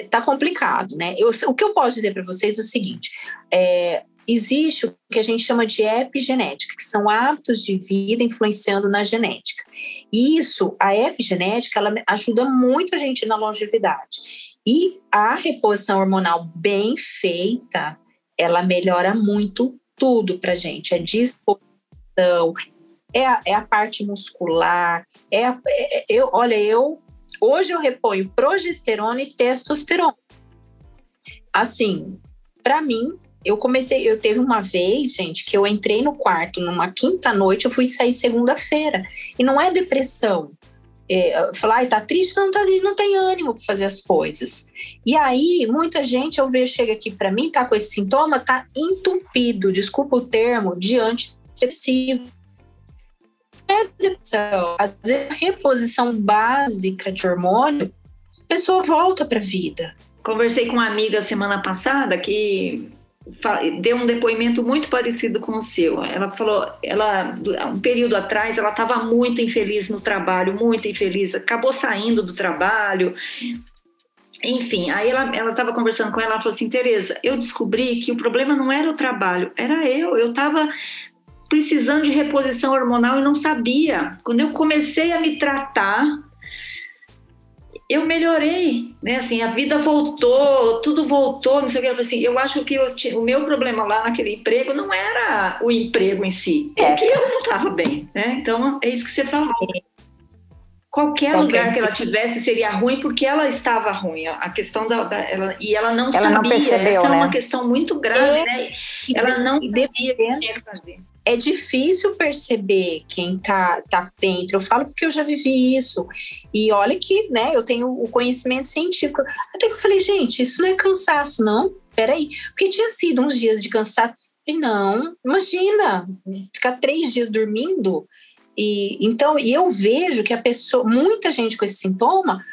tá complicado, né? Eu, o que eu posso dizer para vocês é o seguinte: é, existe o que a gente chama de epigenética, que são hábitos de vida influenciando na genética. E isso, a epigenética, ela ajuda muito a gente na longevidade. E a reposição hormonal bem feita, ela melhora muito tudo para gente. É disposição, é a, é a parte muscular, é, a, é eu, olha, eu hoje eu reponho progesterona e testosterona. Assim, para mim, eu comecei, eu teve uma vez, gente, que eu entrei no quarto numa quinta noite, eu fui sair segunda-feira. E não é depressão. É, falar, ai, tá triste, não, tá, não tem ânimo para fazer as coisas. E aí, muita gente, eu vejo, chega aqui para mim, tá com esse sintoma, tá entupido, desculpa o termo, de antidepressivo. É depressão. Às vezes, a reposição básica de hormônio, a pessoa volta para a vida. Conversei com uma amiga semana passada que deu um depoimento muito parecido com o seu. Ela falou, ela um período atrás ela estava muito infeliz no trabalho, muito infeliz, acabou saindo do trabalho. Enfim, aí ela estava conversando com ela, ela falou assim, Tereza, eu descobri que o problema não era o trabalho, era eu. Eu estava precisando de reposição hormonal e não sabia. Quando eu comecei a me tratar, eu melhorei, né? Assim, a vida voltou, tudo voltou, não sei o que. Eu, assim, eu acho que eu, o meu problema lá naquele emprego não era o emprego em si, é que eu não estava bem, né? Então, é isso que você falou. Qualquer, Qualquer lugar que ela tivesse seria ruim porque ela estava ruim. A questão da, da ela, e ela não ela sabia. Não percebeu, Essa né? é uma né? questão muito grave, é, né? Ela não sabia o que tinha que fazer é difícil perceber quem tá, tá dentro. Eu falo porque eu já vivi isso. E olha que, né, eu tenho o conhecimento científico. Até que eu falei, gente, isso não é cansaço, não? Peraí. Porque tinha sido uns dias de cansaço. E não, imagina, ficar três dias dormindo. E então, e eu vejo que a pessoa, muita gente com esse sintoma,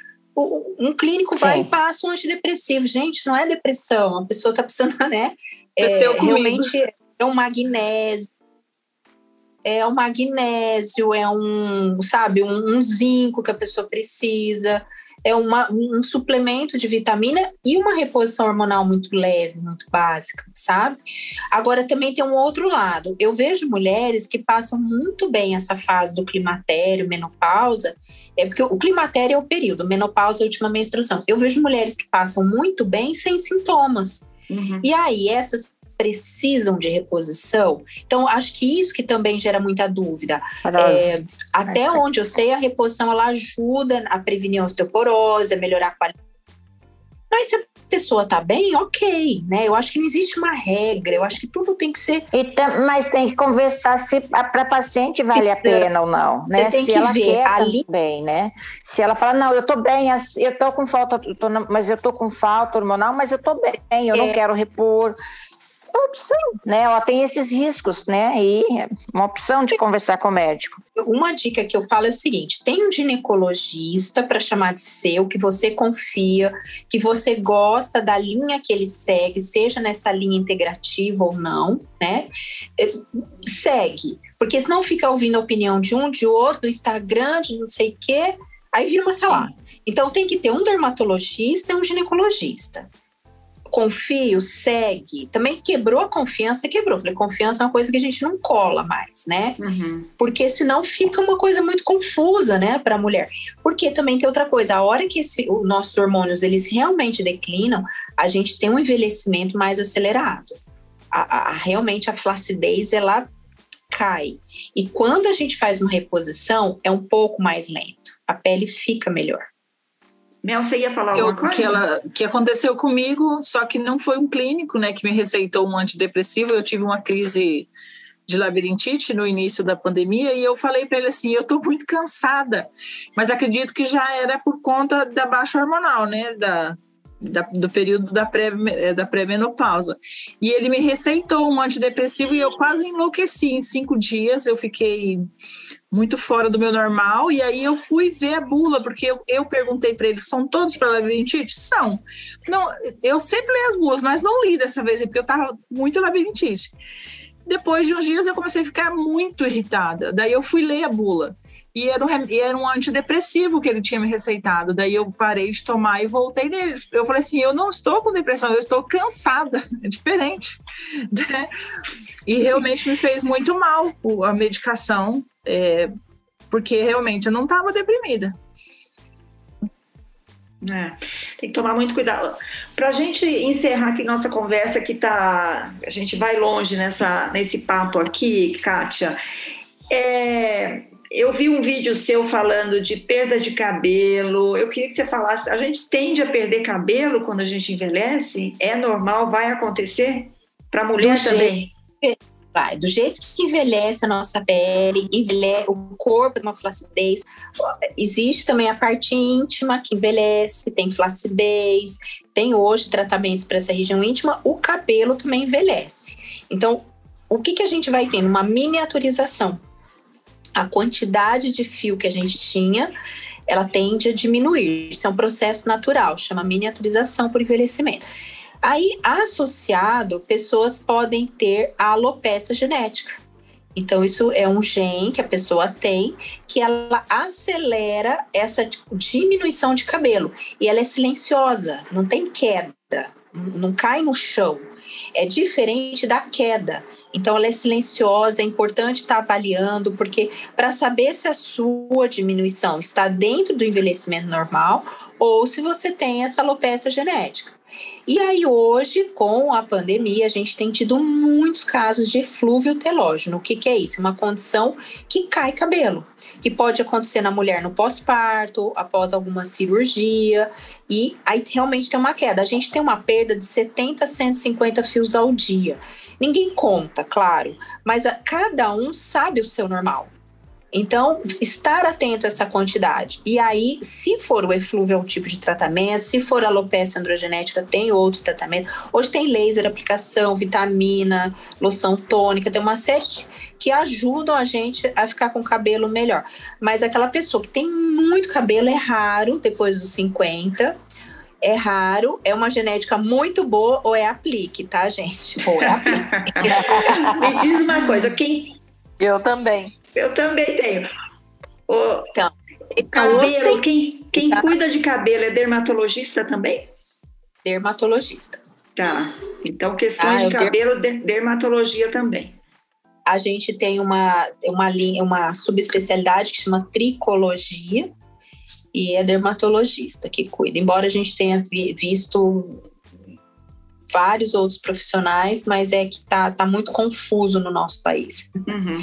um clínico vai Sim. e passa um antidepressivo. Gente, não é depressão, a pessoa está precisando, né? É, realmente é um magnésio, é um magnésio, é um, sabe, um, um zinco que a pessoa precisa, é uma, um suplemento de vitamina e uma reposição hormonal muito leve, muito básica, sabe? Agora também tem um outro lado. Eu vejo mulheres que passam muito bem essa fase do climatério, menopausa, é porque o climatério é o período, menopausa é a última menstruação. Eu vejo mulheres que passam muito bem sem sintomas. Uhum. E aí, essas precisam de reposição. Então, acho que isso que também gera muita dúvida. É, até onde eu sei, a reposição ela ajuda a prevenir a osteoporose, a melhorar a qualidade. Mas se a pessoa tá bem, ok, né? Eu acho que não existe uma regra, eu acho que tudo tem que ser. mas tem que conversar se para paciente vale a pena ou não, né? Tem se que ela ver quer ali bem, né? Se ela fala, não, eu tô bem, eu tô com falta, tô, mas eu tô com falta hormonal, mas eu tô bem, eu é. não quero repor uma opção, né? Ela tem esses riscos, né? E é uma opção de conversar com o médico. Uma dica que eu falo é o seguinte: tem um ginecologista para chamar de seu, que você confia, que você gosta da linha que ele segue, seja nessa linha integrativa ou não, né? É, segue. Porque senão fica ouvindo a opinião de um, de outro, do Instagram, de não sei o quê, aí vira uma salada. Então tem que ter um dermatologista e um ginecologista confio, segue. Também quebrou a confiança, quebrou. Falei, confiança é uma coisa que a gente não cola mais, né? Uhum. Porque senão fica uma coisa muito confusa, né, para a mulher. Porque também tem outra coisa, a hora que esse, os nossos hormônios eles realmente declinam, a gente tem um envelhecimento mais acelerado. A, a, realmente a flacidez ela cai. E quando a gente faz uma reposição, é um pouco mais lento. A pele fica melhor. Mel, você ia falar alguma eu, coisa? Que, ela, que aconteceu comigo, só que não foi um clínico né, que me receitou um antidepressivo. Eu tive uma crise de labirintite no início da pandemia e eu falei para ele assim, eu estou muito cansada, mas acredito que já era por conta da baixa hormonal, né, da, da do período da pré da pré-menopausa. E ele me receitou um antidepressivo e eu quase enlouqueci em cinco dias. Eu fiquei muito fora do meu normal. E aí eu fui ver a bula, porque eu, eu perguntei para eles: são todos para labirintite? São. Não, eu sempre leio as bulas, mas não li dessa vez, porque eu estava muito labirintite. depois de uns dias eu comecei a ficar muito irritada. Daí eu fui ler a bula. E era, um, e era um antidepressivo que ele tinha me receitado. Daí eu parei de tomar e voltei nele. Eu falei assim: eu não estou com depressão, eu estou cansada. É diferente. Né? E realmente me fez muito mal a medicação, é, porque realmente eu não estava deprimida. É, tem que tomar muito cuidado. Para a gente encerrar aqui nossa conversa, que tá, a gente vai longe nessa, nesse papo aqui, Kátia. É, eu vi um vídeo seu falando de perda de cabelo. Eu queria que você falasse. A gente tende a perder cabelo quando a gente envelhece? É normal? Vai acontecer? Para a mulher Do também? Jeito, vai. Do jeito que envelhece a nossa pele, envelhece o corpo tem uma flacidez. Existe também a parte íntima que envelhece, tem flacidez. Tem hoje tratamentos para essa região íntima. O cabelo também envelhece. Então, o que, que a gente vai tendo? Uma miniaturização a quantidade de fio que a gente tinha, ela tende a diminuir. Isso é um processo natural, chama miniaturização por envelhecimento. Aí, associado, pessoas podem ter a alopecia genética. Então, isso é um gene que a pessoa tem que ela acelera essa diminuição de cabelo. E ela é silenciosa, não tem queda, não cai no chão. É diferente da queda. Então, ela é silenciosa, é importante estar avaliando, porque para saber se a sua diminuição está dentro do envelhecimento normal ou se você tem essa alopecia genética. E aí, hoje, com a pandemia, a gente tem tido muitos casos de eflúvio telógeno. O que, que é isso? Uma condição que cai cabelo, que pode acontecer na mulher no pós-parto, após alguma cirurgia, e aí realmente tem uma queda. A gente tem uma perda de 70 a 150 fios ao dia. Ninguém conta, claro, mas a, cada um sabe o seu normal. Então, estar atento a essa quantidade. E aí, se for o eflúvio, é um tipo de tratamento. Se for alopecia androgenética, tem outro tratamento. Hoje tem laser, aplicação, vitamina, loção tônica, tem uma série que ajudam a gente a ficar com o cabelo melhor. Mas aquela pessoa que tem muito cabelo é raro depois dos 50 é raro, é uma genética muito boa ou é aplique, tá, gente? Ou é aplique. Me diz uma coisa, quem. Eu também. Eu também tenho. O então, cabelo, tem... quem, quem cuida de cabelo é dermatologista também? Dermatologista. Tá. Então, questões ah, de cabelo, der... dermatologia também. A gente tem uma, uma linha, uma subespecialidade que chama tricologia, e é dermatologista que cuida. Embora a gente tenha vi, visto vários outros profissionais, mas é que tá, tá muito confuso no nosso país. Uhum.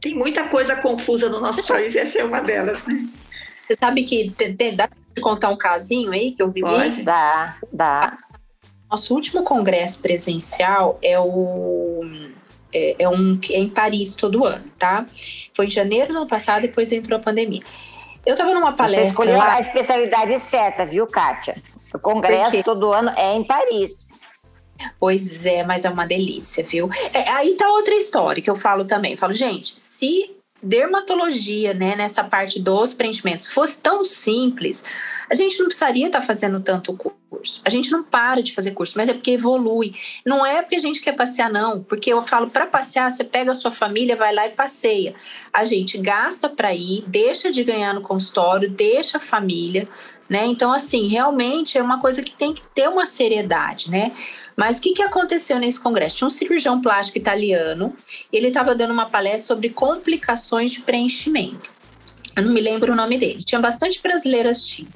Tem muita coisa confusa no nosso país, essa é uma delas, né? Você sabe que tem, tem, dá de contar um casinho aí que eu vi? Pode? Dá, dá. Nosso último congresso presencial é o é, é um é em Paris todo ano, tá? Foi em janeiro do ano passado, depois entrou a pandemia. Eu estava numa palestra. Você escolheu lá... a especialidade certa, viu, Kátia? O congresso todo ano é em Paris. Pois é, mas é uma delícia, viu? É, aí tá outra história que eu falo também. Eu falo, gente, se dermatologia, né, nessa parte dos preenchimentos fosse tão simples, a gente não precisaria estar tá fazendo tanto curso. A gente não para de fazer curso, mas é porque evolui. Não é porque a gente quer passear, não. Porque eu falo, para passear, você pega a sua família, vai lá e passeia. A gente gasta para ir, deixa de ganhar no consultório, deixa a família. Né? Então, assim, realmente é uma coisa que tem que ter uma seriedade, né? Mas o que, que aconteceu nesse congresso? Tinha um cirurgião plástico italiano, ele estava dando uma palestra sobre complicações de preenchimento. Eu não me lembro o nome dele. Tinha bastante brasileiras, tinha.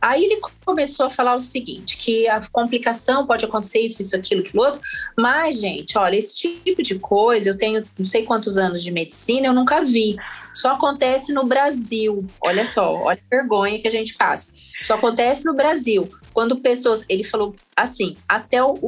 Aí ele começou a falar o seguinte, que a complicação pode acontecer isso, isso, aquilo, aquilo outro, mas, gente, olha, esse tipo de coisa, eu tenho não sei quantos anos de medicina, eu nunca vi. Só acontece no Brasil. Olha só, olha a vergonha que a gente passa. Só acontece no Brasil. Quando pessoas, ele falou assim, até o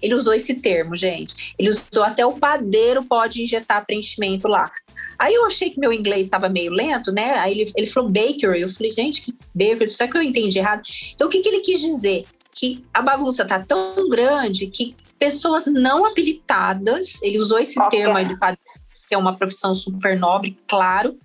ele usou esse termo, gente. Ele usou até o padeiro pode injetar preenchimento lá. Aí eu achei que meu inglês estava meio lento, né? Aí ele, ele falou bakery. Eu falei, gente, que bakery? Será que eu entendi errado? Então, o que, que ele quis dizer? Que a bagunça tá tão grande que pessoas não habilitadas, ele usou esse termo aí do padrão, que é uma profissão super nobre, claro,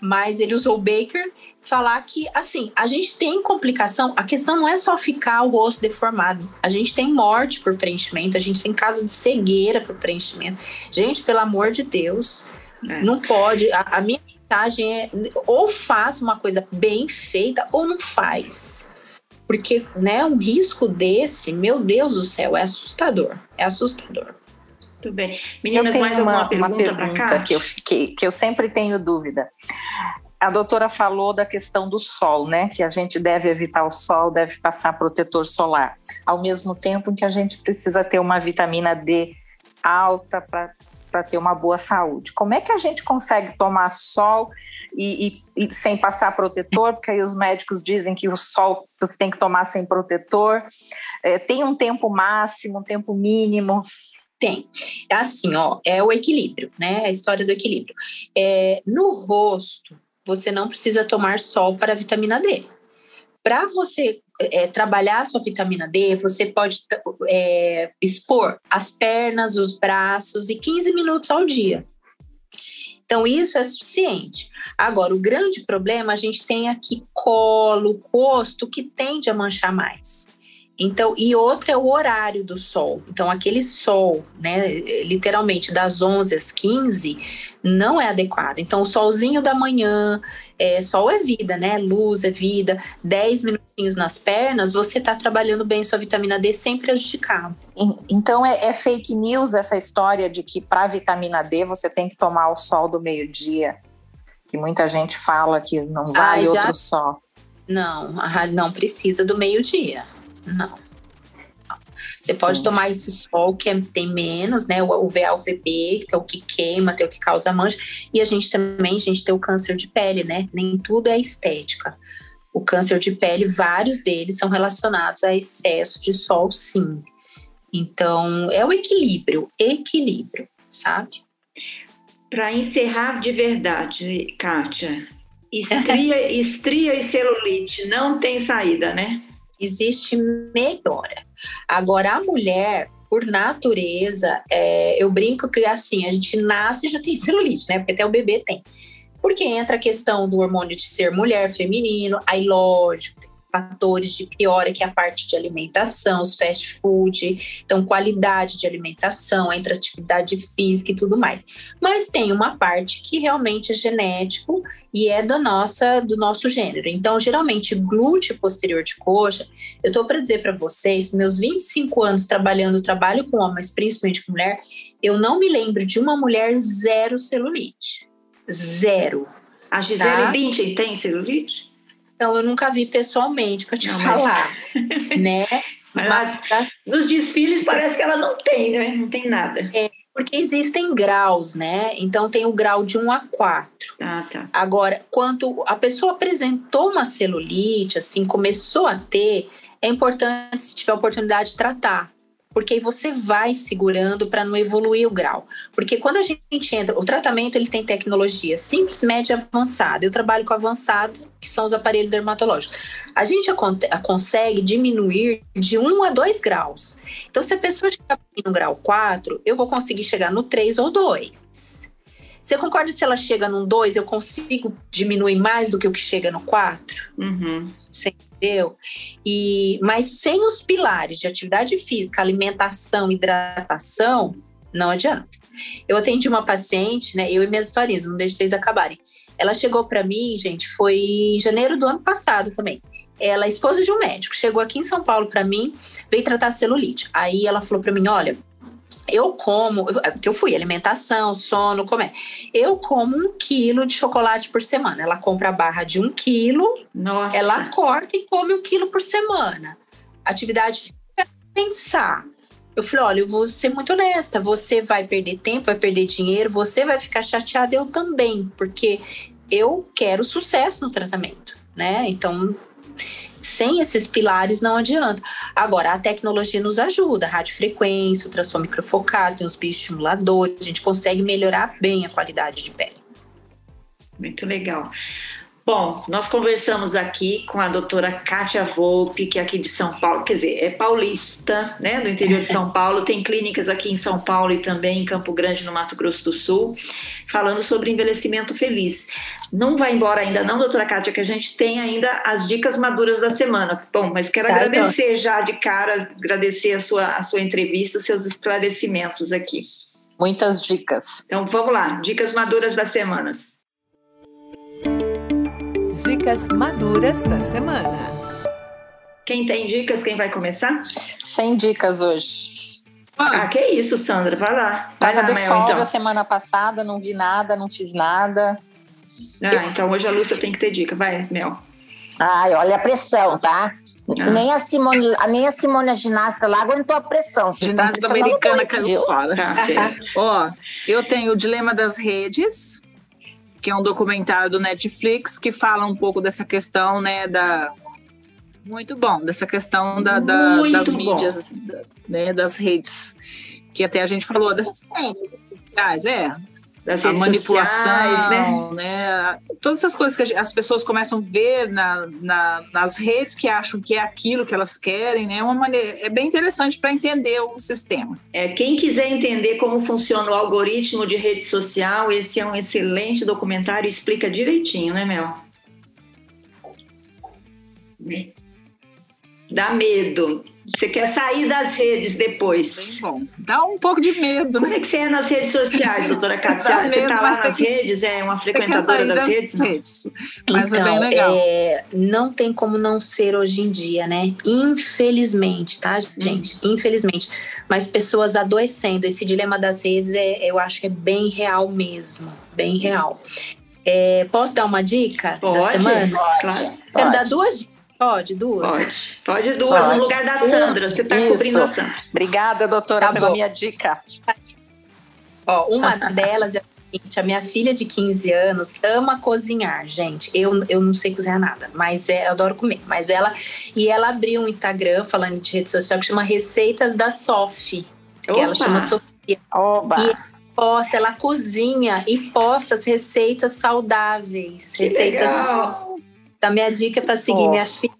mas ele usou o Baker falar que, assim, a gente tem complicação, a questão não é só ficar o rosto deformado, a gente tem morte por preenchimento, a gente tem caso de cegueira por preenchimento. Gente, pelo amor de Deus, é. não pode, a, a minha mensagem é ou faz uma coisa bem feita ou não faz. Porque, né, um risco desse, meu Deus do céu, é assustador, é assustador. Muito bem. Meninas, mais uma, alguma pergunta, uma pergunta que eu, que, que eu sempre tenho dúvida. A doutora falou da questão do sol, né? Que a gente deve evitar o sol, deve passar protetor solar. Ao mesmo tempo que a gente precisa ter uma vitamina D alta para ter uma boa saúde. Como é que a gente consegue tomar sol e, e, e, sem passar protetor? Porque aí os médicos dizem que o sol você tem que tomar sem protetor. É, tem um tempo máximo, um tempo mínimo? Tem. É assim, ó, é o equilíbrio, né? A história do equilíbrio. É, no rosto, você não precisa tomar sol para a vitamina D. Para você é, trabalhar a sua vitamina D, você pode é, expor as pernas, os braços e 15 minutos ao dia. Então, isso é suficiente. Agora, o grande problema, a gente tem aqui colo, rosto, que tende a manchar mais. Então, e outra é o horário do sol. Então, aquele sol, né, literalmente das 11 às 15, não é adequado. Então, o solzinho da manhã, é, sol é vida, né? Luz é vida. 10 minutinhos nas pernas, você está trabalhando bem sua vitamina D sem prejudicar. Então, é, é fake news essa história de que para vitamina D você tem que tomar o sol do meio-dia, que muita gente fala que não vale ah, já... outro sol. Não, não precisa do meio-dia. Não. Você pode Gente. tomar esse sol que é, tem menos, né? O, o VA, o VB, que é o que queima, tem o que causa mancha. E a gente também, a gente tem o câncer de pele, né? Nem tudo é estética. O câncer de pele, vários deles são relacionados a excesso de sol, sim. Então, é o equilíbrio, equilíbrio, sabe? Para encerrar de verdade, Kátia, estria, estria e celulite não tem saída, né? Existe melhora. Agora, a mulher, por natureza, é, eu brinco que assim, a gente nasce e já tem celulite, né? Porque até o bebê tem. Porque entra a questão do hormônio de ser mulher, feminino, aí lógico, fatores de piora, que é a parte de alimentação, os fast food, então qualidade de alimentação, entre atividade física e tudo mais. Mas tem uma parte que realmente é genético e é da nossa, do nosso gênero. Então, geralmente, glúteo posterior de coxa, eu estou para dizer para vocês, meus 25 anos trabalhando, trabalho com homens, principalmente com mulher, eu não me lembro de uma mulher zero celulite. Zero. A Gisele tá? Bündchen tem celulite? Então, eu nunca vi pessoalmente para te não, falar, mas... né? Mas, mas nos desfiles parece que ela não tem, né? Não tem nada. É, porque existem graus, né? Então tem o grau de 1 a 4. Ah, tá. Agora, quando a pessoa apresentou uma celulite, assim, começou a ter, é importante, se tiver oportunidade, de tratar porque aí você vai segurando para não evoluir o grau. Porque quando a gente entra, o tratamento ele tem tecnologia simples, média e avançada. Eu trabalho com avançado, que são os aparelhos dermatológicos. A gente consegue diminuir de 1 a 2 graus. Então, se a pessoa chegar no grau 4, eu vou conseguir chegar no 3 ou 2. Você concorda se ela chega num 2, eu consigo diminuir mais do que o que chega no 4? Uhum. Você entendeu? E, mas sem os pilares de atividade física, alimentação, hidratação, não adianta. Eu atendi uma paciente, né? Eu e minhas historinhas, não deixe vocês acabarem. Ela chegou para mim, gente, foi em janeiro do ano passado também. Ela é esposa de um médico, chegou aqui em São Paulo para mim, veio tratar celulite. Aí ela falou para mim: olha, eu como, porque eu fui alimentação, sono, comer. Eu como um quilo de chocolate por semana. Ela compra a barra de um quilo, Nossa. ela corta e come um quilo por semana. Atividade física é pensar. Eu falei, olha, eu vou ser muito honesta. Você vai perder tempo, vai perder dinheiro, você vai ficar chateada, eu também, porque eu quero sucesso no tratamento, né? Então, sem esses pilares não adianta. Agora, a tecnologia nos ajuda, radiofrequência, ultrassom microfocado, tem os bioestimuladores, a gente consegue melhorar bem a qualidade de pele. Muito legal. Bom, nós conversamos aqui com a doutora Kátia Volpe, que é aqui de São Paulo, quer dizer, é paulista, né, do interior de São Paulo, tem clínicas aqui em São Paulo e também em Campo Grande, no Mato Grosso do Sul, falando sobre envelhecimento feliz. Não vai embora ainda não, doutora Kátia, que a gente tem ainda as dicas maduras da semana. Bom, mas quero Tá, agradecer já de cara, agradecer a sua, a sua entrevista, os seus esclarecimentos aqui. Muitas dicas. Então, vamos lá, dicas maduras das semanas. Dicas maduras da semana. Quem tem dicas, quem vai começar? Sem dicas hoje. Ah, que isso, Sandra, vai lá. Vai Tava lá, de Mel, folga então. semana passada, não vi nada, não fiz nada. Ah, então hoje a Lúcia tem que ter dica. Vai, Mel. Ai, olha a pressão, tá? Ah. Nem, a Simone, nem a Simone, a ginasta lá, aguentou a pressão. Ginástica pressionando americana caiu fora. Tá, certo. Ó, eu tenho o Dilema das Redes, que é um documentário do Netflix que fala um pouco dessa questão, né, da muito bom, dessa questão da, da- das bom. mídias, da- né, das redes, que até a gente falou das redes sociais, é, Das a manipulação, sociais, né? né? Todas essas coisas que as pessoas começam a ver na, na- nas redes que acham que é aquilo que elas querem, né? É uma maneira, é bem interessante para entender o sistema. É, quem quiser entender como funciona o algoritmo de rede social, esse é um excelente documentário explica direitinho, né, Mel? Dá medo. Você quer sair das redes Bem depois. bom. Dá um pouco de medo, Como né? é que você é nas redes sociais, doutora Cátia? Você está lá mas nas quer- redes? É uma frequentadora sair das redes? Não. redes. Mas é então, bem legal. é, não tem como não ser hoje em dia, né? Infelizmente, tá, gente? Infelizmente. Mas pessoas adoecendo. Esse dilema das redes, é, eu acho que é bem real mesmo. Bem real. É, posso dar uma dica da Pode? semana? Claro. Quero dar Pode. duas dicas. Pode, duas? Pode. Pode duas Pode. no lugar da Sandra. Você está cobrindo a Sandra. Obrigada, doutora, Tá pela bom. minha dica. Ó, uma delas é a seguinte, a minha filha de 15 anos ama cozinhar, gente. Eu, eu não sei cozinhar nada, mas é, eu adoro comer. Mas ela e ela abriu um Instagram falando de rede social que chama Receitas da Sofi, que ela chama Sofia. Oba! E- Posta, ela cozinha e posta as receitas saudáveis, Que receitas legal. Então, minha dica para seguir Ó. minha filha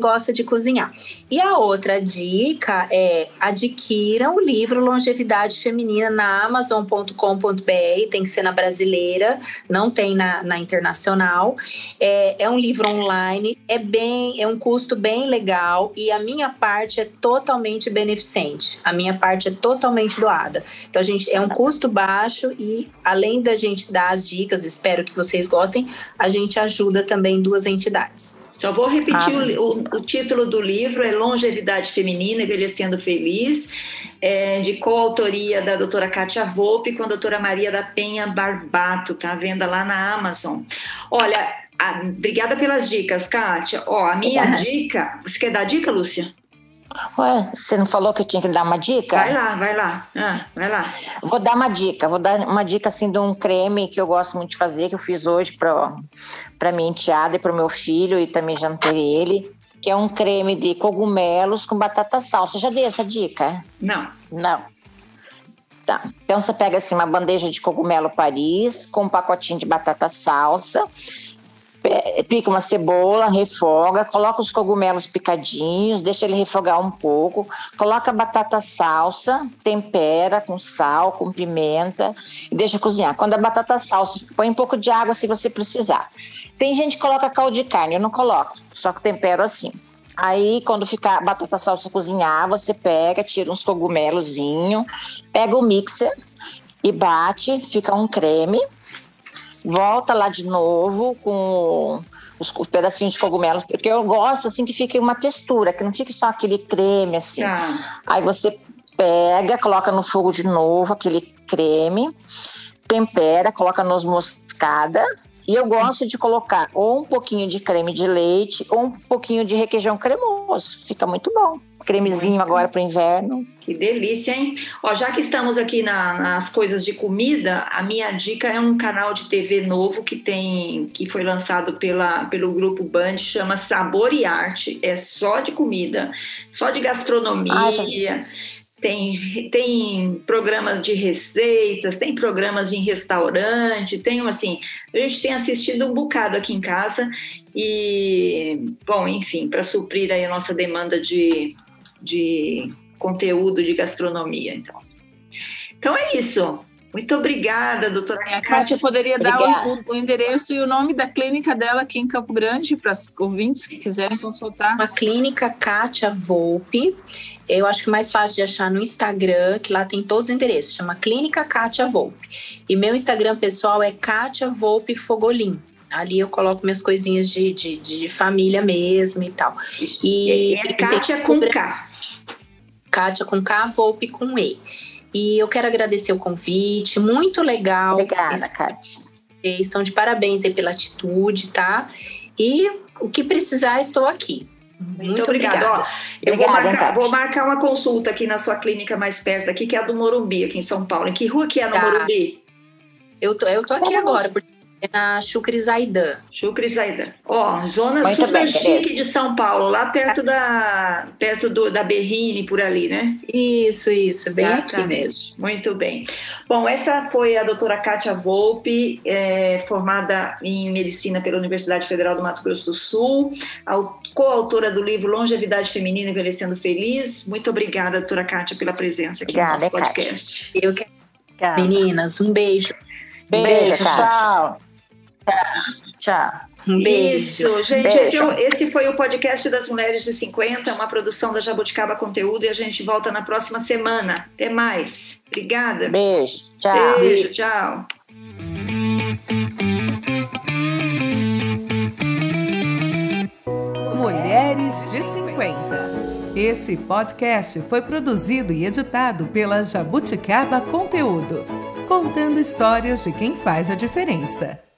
gosta de cozinhar. E a outra dica é adquiram o livro Longevidade Feminina na Amazon.com.br, tem que ser na brasileira, não tem na, na internacional. É, é um livro online, é bem, é um custo bem legal e a minha parte é totalmente beneficente. A minha parte é totalmente doada. Então, a gente é um custo baixo e além da gente dar as dicas, espero que vocês gostem, a gente ajuda também duas entidades. Só vou repetir Ah, o o, o título do livro, é Longevidade Feminina, Envelhecendo Feliz, é, de coautoria da doutora Kátia Volpe com a doutora Maria da Penha Barbato, tá à venda lá na Amazon. Olha, a- obrigada pelas dicas, Kátia. Ó, a minha dica, você quer dar dica, Lúcia? Ué, você não falou que eu tinha que dar uma dica? Vai lá, vai lá, Ah, vai lá. Vou dar uma dica, vou dar uma dica assim de um creme que eu gosto muito de fazer, que eu fiz hoje para para minha enteada e para o meu filho e também jantei ele, que é um creme de cogumelos com batata salsa. Já dei essa dica? Não, Não. Tá. Então você pega assim uma bandeja de cogumelo Paris com um pacotinho de batata salsa, pica uma cebola, refoga, coloca os cogumelos picadinhos, deixa ele refogar um pouco, coloca a batata salsa, tempera com sal, com pimenta e deixa cozinhar. Quando a batata salsa, põe um pouco de água se você precisar. Tem gente que coloca caldo de carne, eu não coloco, só que tempero assim. Aí, quando ficar a batata salsa cozinhar, você pega, tira uns cogumelozinho, pega o mixer e bate, fica um creme. Volta lá de novo com os, os pedacinhos de cogumelos, porque eu gosto assim que fique uma textura, que não fique só aquele creme assim. tá. Aí você pega, coloca no fogo de novo aquele creme, tempera, coloca noz moscada. E eu gosto de colocar ou um pouquinho de creme de leite ou um pouquinho de requeijão cremoso. Fica muito bom. Cremezinho agora para o inverno. Que delícia, hein? Ó, já que estamos aqui na- nas coisas de comida, a minha dica é um canal de TV novo que tem, que foi lançado pela, pelo grupo Band, chama Sabor e Arte. É só de comida, só de gastronomia. Tem, tem programas de receitas, tem programas em restaurante, tem assim, a gente tem assistido um bocado aqui em casa e, bom, enfim, para suprir aí a nossa demanda de, de conteúdo de gastronomia, então. Então é isso. Muito obrigada, doutora A Kátia poderia dar o, o, endereço e o nome da clínica dela aqui em Campo Grande para os ouvintes que quiserem consultar. A clínica Kátia Volpe. Eu acho que é mais fácil de achar no Instagram, que lá tem todos os endereços. Chama Clínica Kátia Volpe. E meu Instagram pessoal é Kátia Volpe Fogolin. Ali eu coloco minhas coisinhas de, de, de família mesmo e tal. E, e é Kátia com K. Kátia com K, Volpe com E. E eu quero agradecer o convite, muito legal. Obrigada, Kátia. Estão de parabéns aí pela atitude, tá? E o que precisar, estou aqui. Muito, muito obrigada. obrigada. Ó, eu obrigada, vou, marcar, vou, marcar, uma consulta aqui na sua clínica mais perto aqui, que é a do Morumbi, aqui em São Paulo. Em que rua que é no tá. Morumbi? Eu tô, eu tô aqui agora, porque é na Chucre Zaidan. Chucre Zaidan. Ó, zona Muito super bem, chique de São Paulo, lá perto da perto do, da Berrine, por ali, né? Isso, isso, bem aqui mesmo. Muito bem. Bom, essa foi a doutora Kátia Volpe, é, formada em medicina pela Universidade Federal do Mato Grosso do Sul, coautora do livro Longevidade Feminina Envelhecendo Feliz. Muito obrigada, doutora Kátia, pela presença aqui obrigada, no nosso podcast. Eu quero. Meninas, um beijo. Beijo, beijo tchau. Tchau. Um beijo. Isso, gente, esse, é esse, foi o podcast das Mulheres de 50, uma produção da Jabuticaba Conteúdo, e a gente volta na próxima semana. Até mais. Obrigada. Beijo. Tchau. Beijo, tchau. Mulheres de 50. Esse podcast foi produzido e editado pela Jabuticaba Conteúdo, contando histórias de quem faz a diferença.